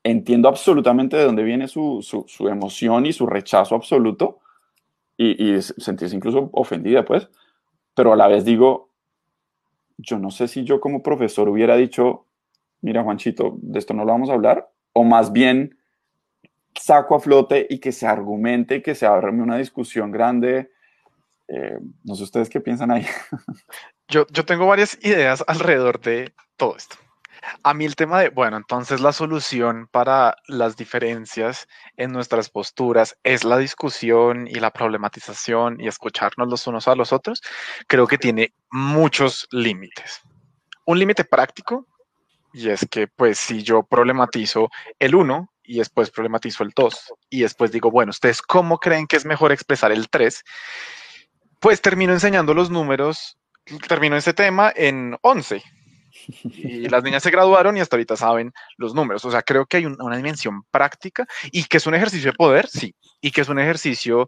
entiendo absolutamente de dónde viene su, su, su emoción y su rechazo absoluto y, y incluso ofendida, pues, pero a la vez digo, yo no sé si yo como profesor hubiera dicho, mira Juanchito, de esto no lo vamos a hablar, o más bien saco a flote y que se argumente que se abra una discusión grande. Eh, no sé ustedes qué piensan ahí.
Yo, yo tengo varias ideas alrededor de todo esto. A mí el tema de, bueno, entonces la solución para las diferencias en nuestras posturas es la discusión y la problematización y escucharnos los unos a los otros, creo que tiene muchos límites. Un límite práctico, y es que pues si yo problematizo el 1 y después problematizo el 2 y después digo, bueno, ¿ustedes cómo creen que es mejor expresar el 3? Pues termino enseñando los números, termino ese tema en 11 y las niñas se graduaron y hasta ahorita saben los números. O sea, creo que hay un- una dimensión práctica y que es un ejercicio de poder, sí, y que es un ejercicio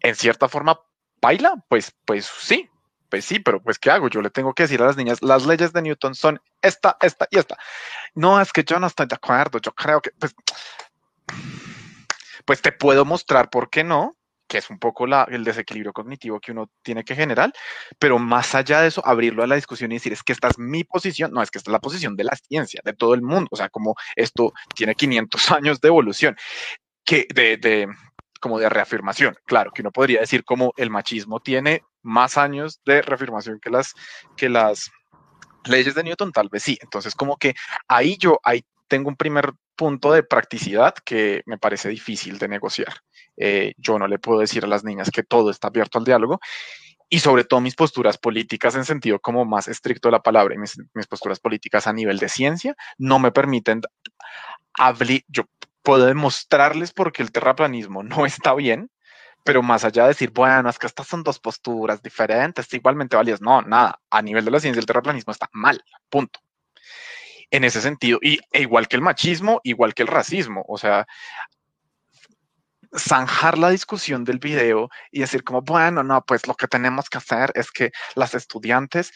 en cierta forma baila, pues, pues sí, pues sí, pero pues ¿qué hago? Yo le tengo que decir a las niñas, las leyes de Newton son esta, esta y esta. No, es que yo no estoy de acuerdo, yo creo que, pues, pues te puedo mostrar por qué no, que es un poco la, el desequilibrio cognitivo que uno tiene que generar, pero más allá de eso, abrirlo a la discusión y decir, es que esta es mi posición, no, es que esta es la posición de la ciencia, de todo el mundo, o sea, como esto tiene 500 años de evolución, que de, como de reafirmación, claro, que uno podría decir como el machismo tiene más años de reafirmación que las, que las leyes de Newton, tal vez sí, entonces como que ahí yo, ahí tengo un primer punto de practicidad que me parece difícil de negociar. Eh, yo no le puedo decir a las niñas que todo está abierto al diálogo y sobre todo mis posturas políticas en sentido como más estricto de la palabra y mis, posturas políticas a nivel de ciencia no me permiten hablar, yo puedo demostrarles por qué el terraplanismo no está bien, pero más allá de decir, bueno, es que estas son dos posturas diferentes, igualmente válidas, no, nada, a nivel de la ciencia el terraplanismo está mal, punto. En ese sentido, y e igual que el machismo, igual que el racismo, o sea, zanjar la discusión del video y decir como, bueno, no, pues lo que tenemos que hacer es que las estudiantes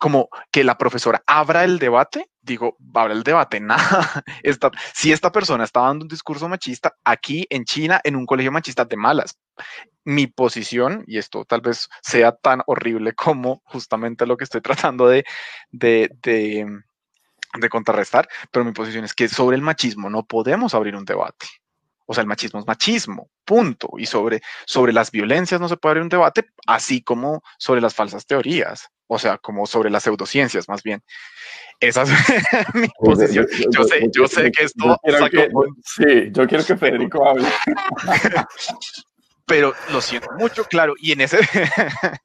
como que la profesora abra el debate, digo, abra el debate, nada. Esta, si esta persona está dando un discurso machista aquí en China, en un colegio machista de malas, mi posición, y esto tal vez sea tan horrible como justamente lo que estoy tratando de, de, de, de contrarrestar, pero mi posición es que sobre el machismo no podemos abrir un debate. O sea, el machismo es machismo, punto. Y sobre, sobre las violencias no se puede abrir un debate, así como sobre las falsas teorías o sea, como sobre las pseudociencias más bien. Esa es mi posición. Yo, sé, yo sé que esto...
sí, yo quiero que Federico hable.
Pero lo siento mucho, claro, y en ese,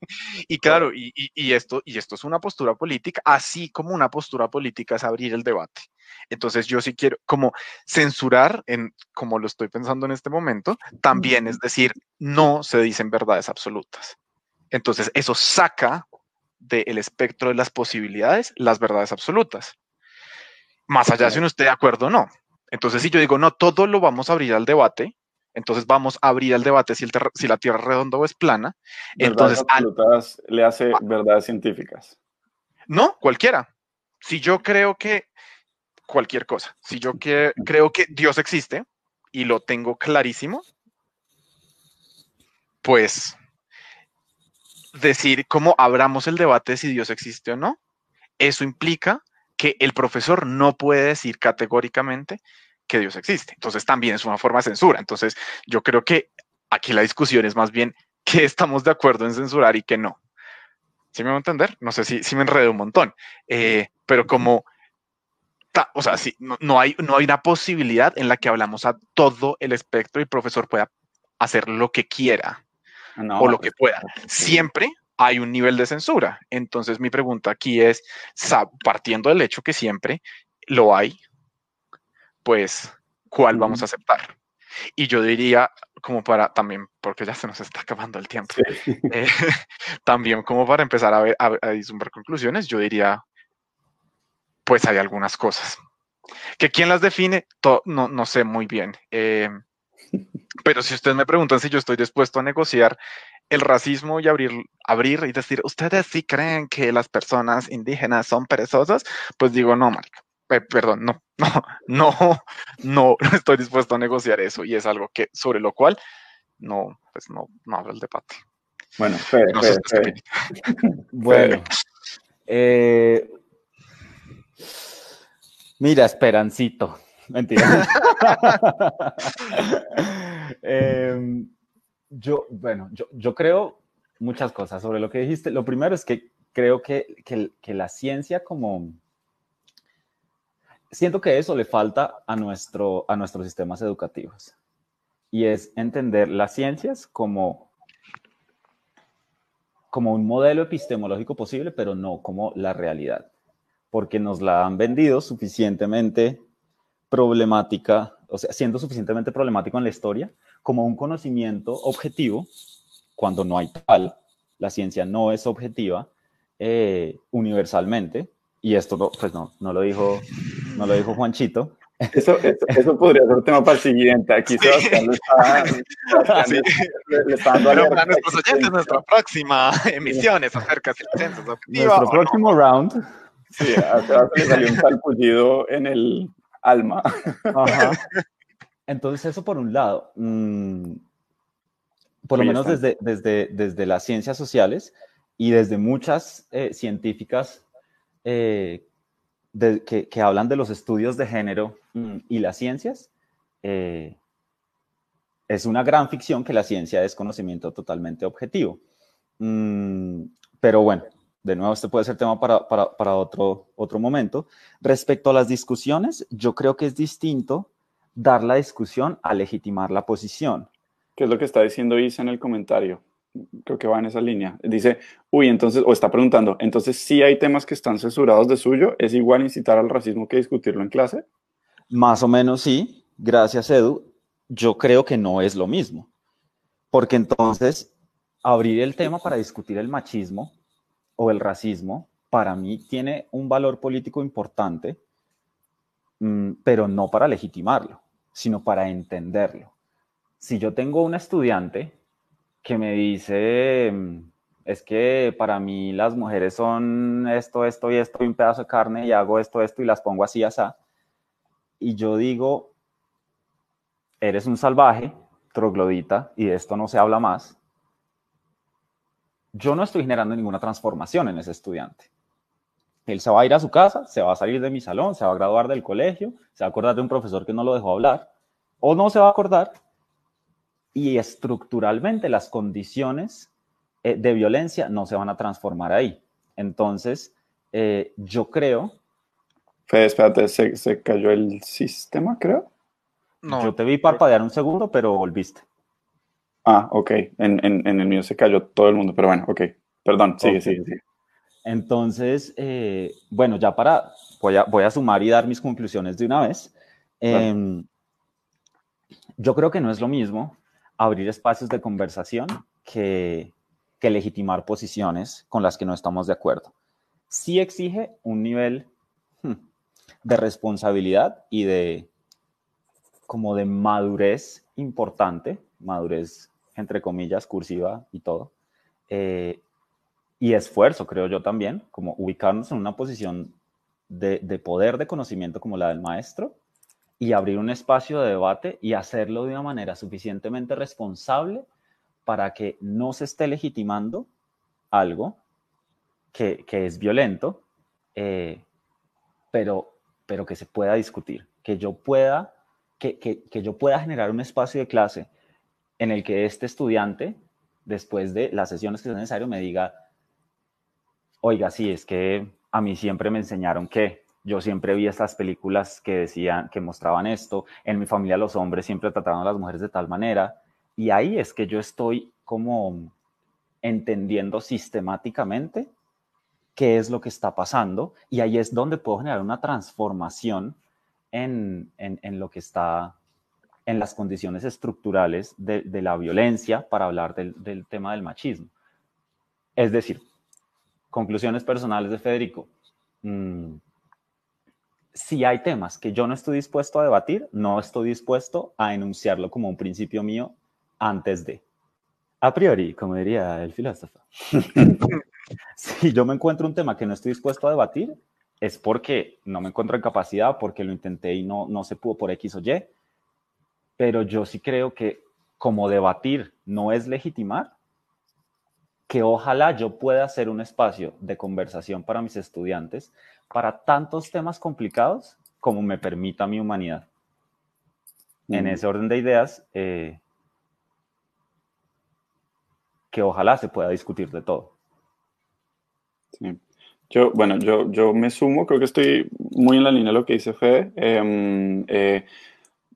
y claro, y, y, esto, y esto es una postura política, así como una postura política es abrir el debate. Entonces yo sí quiero como censurar, en, como lo estoy pensando en este momento, también es decir, no se dicen verdades absolutas. Entonces eso saca del espectro de las posibilidades las verdades absolutas. Más allá si uno esté de acuerdo o no. Entonces, si yo digo, no, todo lo vamos a abrir al debate, entonces vamos a abrir al debate si, el si la Tierra es redonda o es plana. entonces,
absolutas le hace ah. verdades científicas.
No, cualquiera. Si yo creo que cualquier cosa, si yo que, creo que Dios existe y lo tengo clarísimo, pues decir cómo abramos el debate si Dios existe o no, eso implica que el profesor no puede decir categóricamente que Dios existe. Entonces también es una forma de censura. Entonces yo creo que aquí la discusión es más bien que estamos de acuerdo en censurar y que no. ¿Sí me va a entender? No sé si, si me enredo un montón, eh, pero como, o sea, si, no, hay, no hay una posibilidad en la que hablamos a todo el espectro y el profesor pueda hacer lo que quiera o lo que pueda. Siempre hay un nivel de censura. Entonces mi pregunta aquí es, partiendo del hecho que siempre lo hay, pues, ¿cuál vamos a aceptar? Y yo diría, como para también, porque ya se nos está acabando el tiempo, eh, también como para empezar a, ver, a, conclusiones, yo diría, pues hay algunas cosas. Que quién las define, no, no sé muy bien. Eh, pero si ustedes me preguntan si yo estoy dispuesto a negociar el racismo y abrir, abrir y decir, ¿ustedes sí creen que las personas indígenas son perezosas? Pues digo, no, marica. Perdón, no, no, no, no, estoy dispuesto a negociar eso y es algo que sobre lo cual no, pues no, no hablo el debate.
Bueno,
bueno, eh, mira, Esperancito. Mentira. Em, yo, bueno, yo, yo, creo muchas cosas sobre lo que dijiste. Lo primero es que creo que, que, que, la ciencia como... Siento que eso le falta a, nuestro, a nuestros sistemas educativos. Y es entender las ciencias como, como un modelo epistemológico posible, pero no como la realidad. Porque nos la han vendido suficientemente problemática, o sea, siendo suficientemente problemático en la historia, como un conocimiento objetivo, cuando no hay tal, la ciencia no es objetiva eh, universalmente, y esto no, pues no, no lo dijo, no lo dijo Juanchito.
Eso, eso, podría ser tema para el siguiente. Aquí Sebastián
sí. le, está dando Pero para nuestros oyentes, nuestra próxima emisión es acerca del censo
Nuestro próximo round.
Sí, a Sebastián le salió un salpullido en el, alma.
Entonces, eso por un lado. Mm, por lo menos desde, desde, desde las ciencias sociales y desde muchas eh, científicas eh, que, hablan de los estudios de género mm, y las ciencias, eh, es una gran ficción que la ciencia es conocimiento totalmente objetivo. Mm, pero bueno, de nuevo, este puede ser tema para, para, para, otro, otro momento. Respecto a las discusiones, yo creo que es distinto dar la discusión a legitimar la posición.
¿Qué es lo que está diciendo Isa en el comentario? Creo que va en esa línea. Dice, uy, entonces, o está preguntando, entonces si hay temas que están censurados de suyo, ¿es igual incitar al racismo que discutirlo en clase?
Más o menos sí, gracias Edu. Yo creo que no es lo mismo porque entonces abrir el tema para discutir el machismo o el racismo para mí tiene un valor político importante, mm, pero no para legitimarlo, sino para entenderlo. Si yo tengo un estudiante que me dice, mm, es que para mí las mujeres son esto, esto y esto y un pedazo de carne y hago esto, esto y las pongo así, así, y yo digo, eres un salvaje, troglodita, y de esto no se habla más, yo no estoy generando ninguna transformación en ese estudiante. Él se va a ir a su casa, se va a salir de mi salón, se va a graduar del colegio, se va a acordar de un profesor que no lo dejó hablar, o no se va a acordar, y estructuralmente las condiciones eh, de violencia no se van a transformar ahí. Entonces, eh, yo creo...
Fede, espérate, se, se cayó el sistema, creo.
No, yo te vi parpadear un segundo, pero volviste.
Ah, ok. En, en, en, el mío se cayó todo el mundo, pero bueno, ok. Perdón, sigue, sigue, sigue.
Entonces, eh, bueno, ya para, voy a, voy a sumar y dar mis conclusiones de una vez. Eh, yo creo que no es lo mismo abrir espacios de conversación que, legitimar posiciones con las que no estamos de acuerdo. Sí exige un nivel hmm, de responsabilidad y de como de madurez importante, madurez entre comillas, cursiva y todo. Eh, y esfuerzo, creo yo también, como ubicarnos en una posición de, poder de conocimiento como la del maestro y abrir un espacio de debate y hacerlo de una manera suficientemente responsable para que no se esté legitimando algo que, que es violento, eh, pero, pero que se pueda discutir, que yo pueda, que, que, que yo pueda generar un espacio de clase en el que este estudiante, después de las sesiones que es necesario, me diga, oiga, sí, es que a mí siempre me enseñaron que yo siempre vi estas películas que decían, que mostraban esto, en mi familia los hombres siempre trataban a las mujeres de tal manera, y ahí es que yo estoy como entendiendo sistemáticamente qué es lo que está pasando, y ahí es donde puedo generar una transformación en, en, en lo que está en las condiciones estructurales de, de la violencia para hablar del, del, tema del machismo. Es decir, conclusiones personales de Federico. Mm, si hay temas que yo no estoy dispuesto a debatir, no estoy dispuesto a enunciarlo como un principio mío antes de. A priori, como diría el filósofo. si yo me encuentro un tema que no estoy dispuesto a debatir, es porque no me encuentro en capacidad, porque lo intenté y no, no se pudo por X o Y, pero yo sí creo que como debatir no es legitimar, que ojalá yo pueda hacer un espacio de conversación para mis estudiantes para tantos temas complicados como me permita mi humanidad. Mm. En ese orden de ideas, eh, que ojalá se pueda discutir de todo.
Sí. Yo, bueno, yo, yo me sumo, creo que estoy muy en la línea de lo que dice Fede. Eh, eh,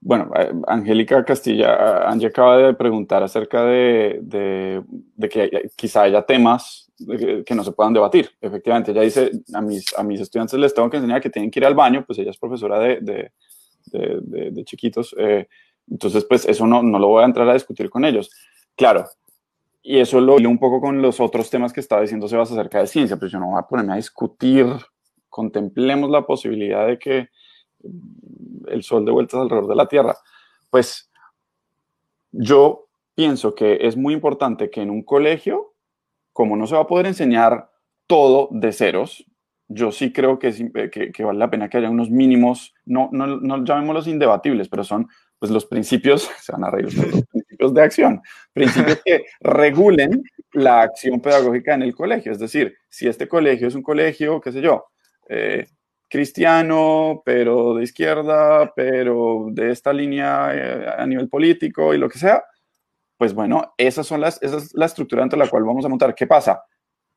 bueno, eh, Angélica Castilla, Angie acaba de preguntar acerca de, de, de que quizá haya temas que, que, no se puedan debatir. Efectivamente, ella dice, a mis, a mis estudiantes les tengo que enseñar que tienen que ir al baño, pues ella es profesora de, de, de chiquitos, eh, entonces pues eso no, no lo voy a entrar a discutir con ellos. Claro, y eso lo un poco con los otros temas que estaba diciendo Sebas acerca de ciencia, pero yo no voy a ponerme a discutir, contemplemos la posibilidad de que el sol de vueltas alrededor de la Tierra. Pues yo pienso que es muy importante que en un colegio, como no se va a poder enseñar todo de ceros, yo sí creo que, vale la pena que haya unos mínimos, no, no, no llamémoslos indebatibles, pero son pues los principios, se van a reír, los principios de acción, principios que regulen la acción pedagógica en el colegio. Es decir, si este colegio es un colegio, qué sé yo, eh, cristiano, pero de izquierda, pero de esta línea eh, a nivel político y lo que sea, pues bueno, esas son las, esa es la estructura de la cual vamos a montar. ¿Qué pasa?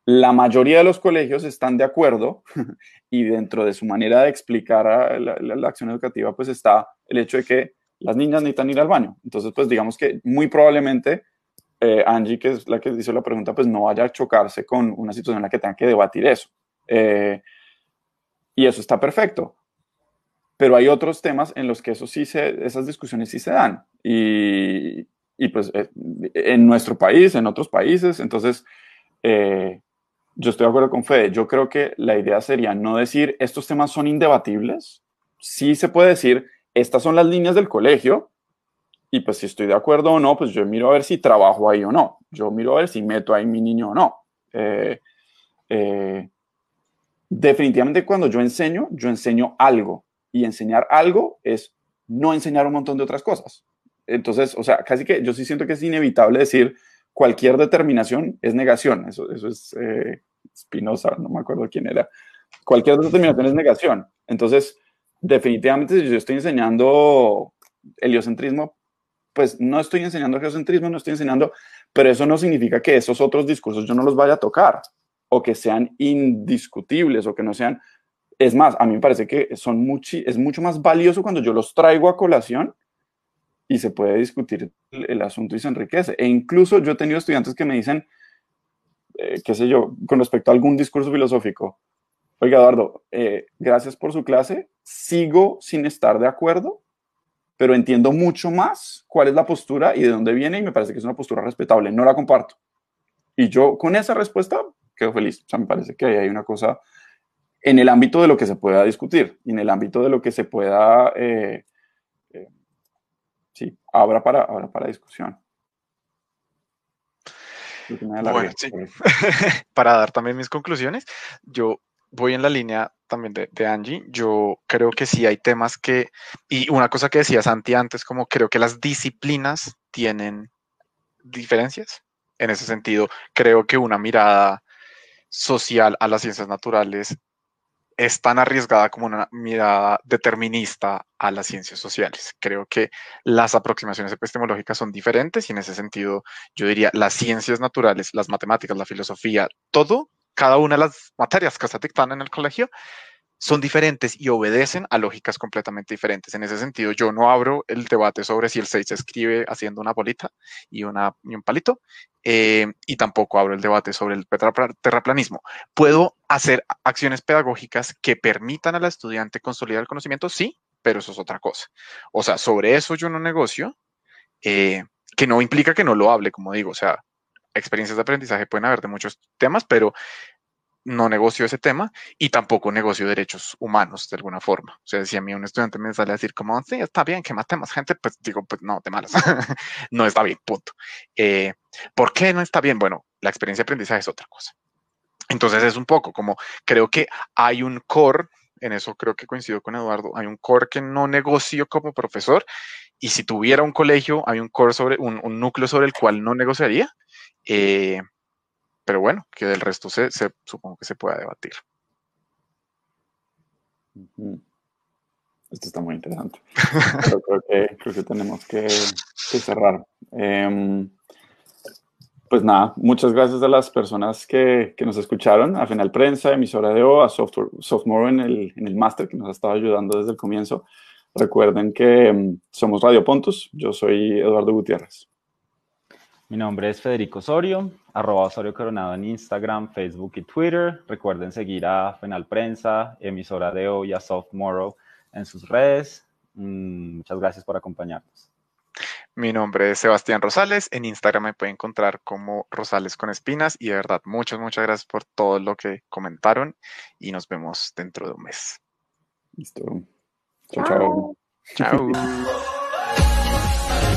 La mayoría de los colegios están de acuerdo y dentro de su manera de explicar la, acción educativa, pues está el hecho de que las niñas necesitan ir al baño. Entonces, pues digamos que muy probablemente eh, Angie, que es la que hizo la pregunta, pues no vaya a chocarse con una situación en la que tenga que debatir eso. Eh, y eso está perfecto. Pero hay otros temas en los que eso sí se, esas discusiones sí se dan. Y, y pues eh, en nuestro país, en otros países. Entonces, eh, yo estoy de acuerdo con Fede. Yo creo que la idea sería no decir estos temas son indebatibles. Sí se puede decir, estas son las líneas del colegio y pues si estoy de acuerdo o no, pues yo miro a ver si trabajo ahí o no. Yo miro a ver si meto ahí mi niño o no. Eh, definitivamente cuando yo enseño, yo enseño algo y enseñar algo es no enseñar un montón de otras cosas. Entonces, o sea, casi que yo sí siento que es inevitable decir cualquier determinación es negación. Eso, eso es eh, Spinoza, no me acuerdo quién era. Cualquier determinación es negación. Entonces, definitivamente, si yo estoy enseñando heliocentrismo, pues no estoy enseñando geocentrismo, no estoy enseñando, pero eso no significa que esos otros discursos yo no los vaya a tocar o que sean indiscutibles o que no sean. Es más, a mí me parece que son es mucho más valioso cuando yo los traigo a colación y se puede discutir el, asunto y se enriquece. E incluso yo he tenido estudiantes que me dicen, eh, qué sé yo, con respecto a algún discurso filosófico, oiga Eduardo, eh, gracias por su clase, sigo sin estar de acuerdo, pero entiendo mucho más cuál es la postura y de dónde viene y me parece que es una postura respetable, no la comparto. Y yo con esa respuesta quedo feliz. O sea, me parece que ahí hay una cosa en el ámbito de lo que se pueda discutir y en el ámbito de lo que se pueda eh, sí, habrá para, para discusión.
Bueno, sí. para dar también mis conclusiones, yo voy en la línea también de, de, Angie. Yo creo que sí hay temas que, y una cosa que decía Santi antes, como creo que las disciplinas tienen diferencias. En ese sentido, creo que una mirada social a las ciencias naturales es tan arriesgada como una mirada determinista a las ciencias sociales. Creo que las aproximaciones epistemológicas son diferentes y en ese sentido yo diría las ciencias naturales, las matemáticas, la filosofía, todo, cada una de las materias que se dictan en el colegio son diferentes y obedecen a lógicas completamente diferentes. En ese sentido, yo no abro el debate sobre si el 6 se escribe haciendo una bolita y, una, y un palito, eh, y tampoco abro el debate sobre el terraplanismo. Puedo hacer acciones pedagógicas que permitan al estudiante consolidar el conocimiento, sí, pero eso es otra cosa. O sea, sobre eso yo no negocio, eh, que no implica que no lo hable, como digo, o sea, experiencias de aprendizaje pueden haber de muchos temas, pero no negocio ese tema y tampoco negocio derechos humanos de alguna forma. O sea, si a mí un estudiante me sale a decir como, sí, está bien que matemos gente, pues digo, pues no, de malas, no está bien, punto. Eh, ¿Por qué no está bien? Bueno, la experiencia de aprendizaje es otra cosa. Entonces es un poco como, creo que hay un core, en eso creo que coincido con Eduardo, hay un core que no negocio como profesor y si tuviera un colegio, hay un core sobre, un, un núcleo sobre el cual no negociaría. Eh, pero bueno, que del resto se, supongo que se pueda debatir.
Esto está muy interesante. Pero creo que, tenemos que, cerrar. Em, pues nada, muchas gracias a las personas que, nos escucharon, a Final Prensa, emisora de O, a Software, Software en el, en el máster que nos ha estado ayudando desde el comienzo. Recuerden que em, somos Radio Pontus, yo soy Eduardo Gutiérrez.
Mi nombre es Federico Osorio, arroba Osorio Coronado en Instagram, Facebook y Twitter. Recuerden seguir a Fenal Prensa, emisora de hoy y a Softmorrow en sus redes. Mm, muchas gracias por acompañarnos.
Mi nombre es Sebastián Rosales. En Instagram me pueden encontrar como Rosales con Espinas. Y de verdad, muchas, muchas gracias por todo lo que comentaron. Y nos vemos dentro de un mes.
Listo. chao. Chao. chao.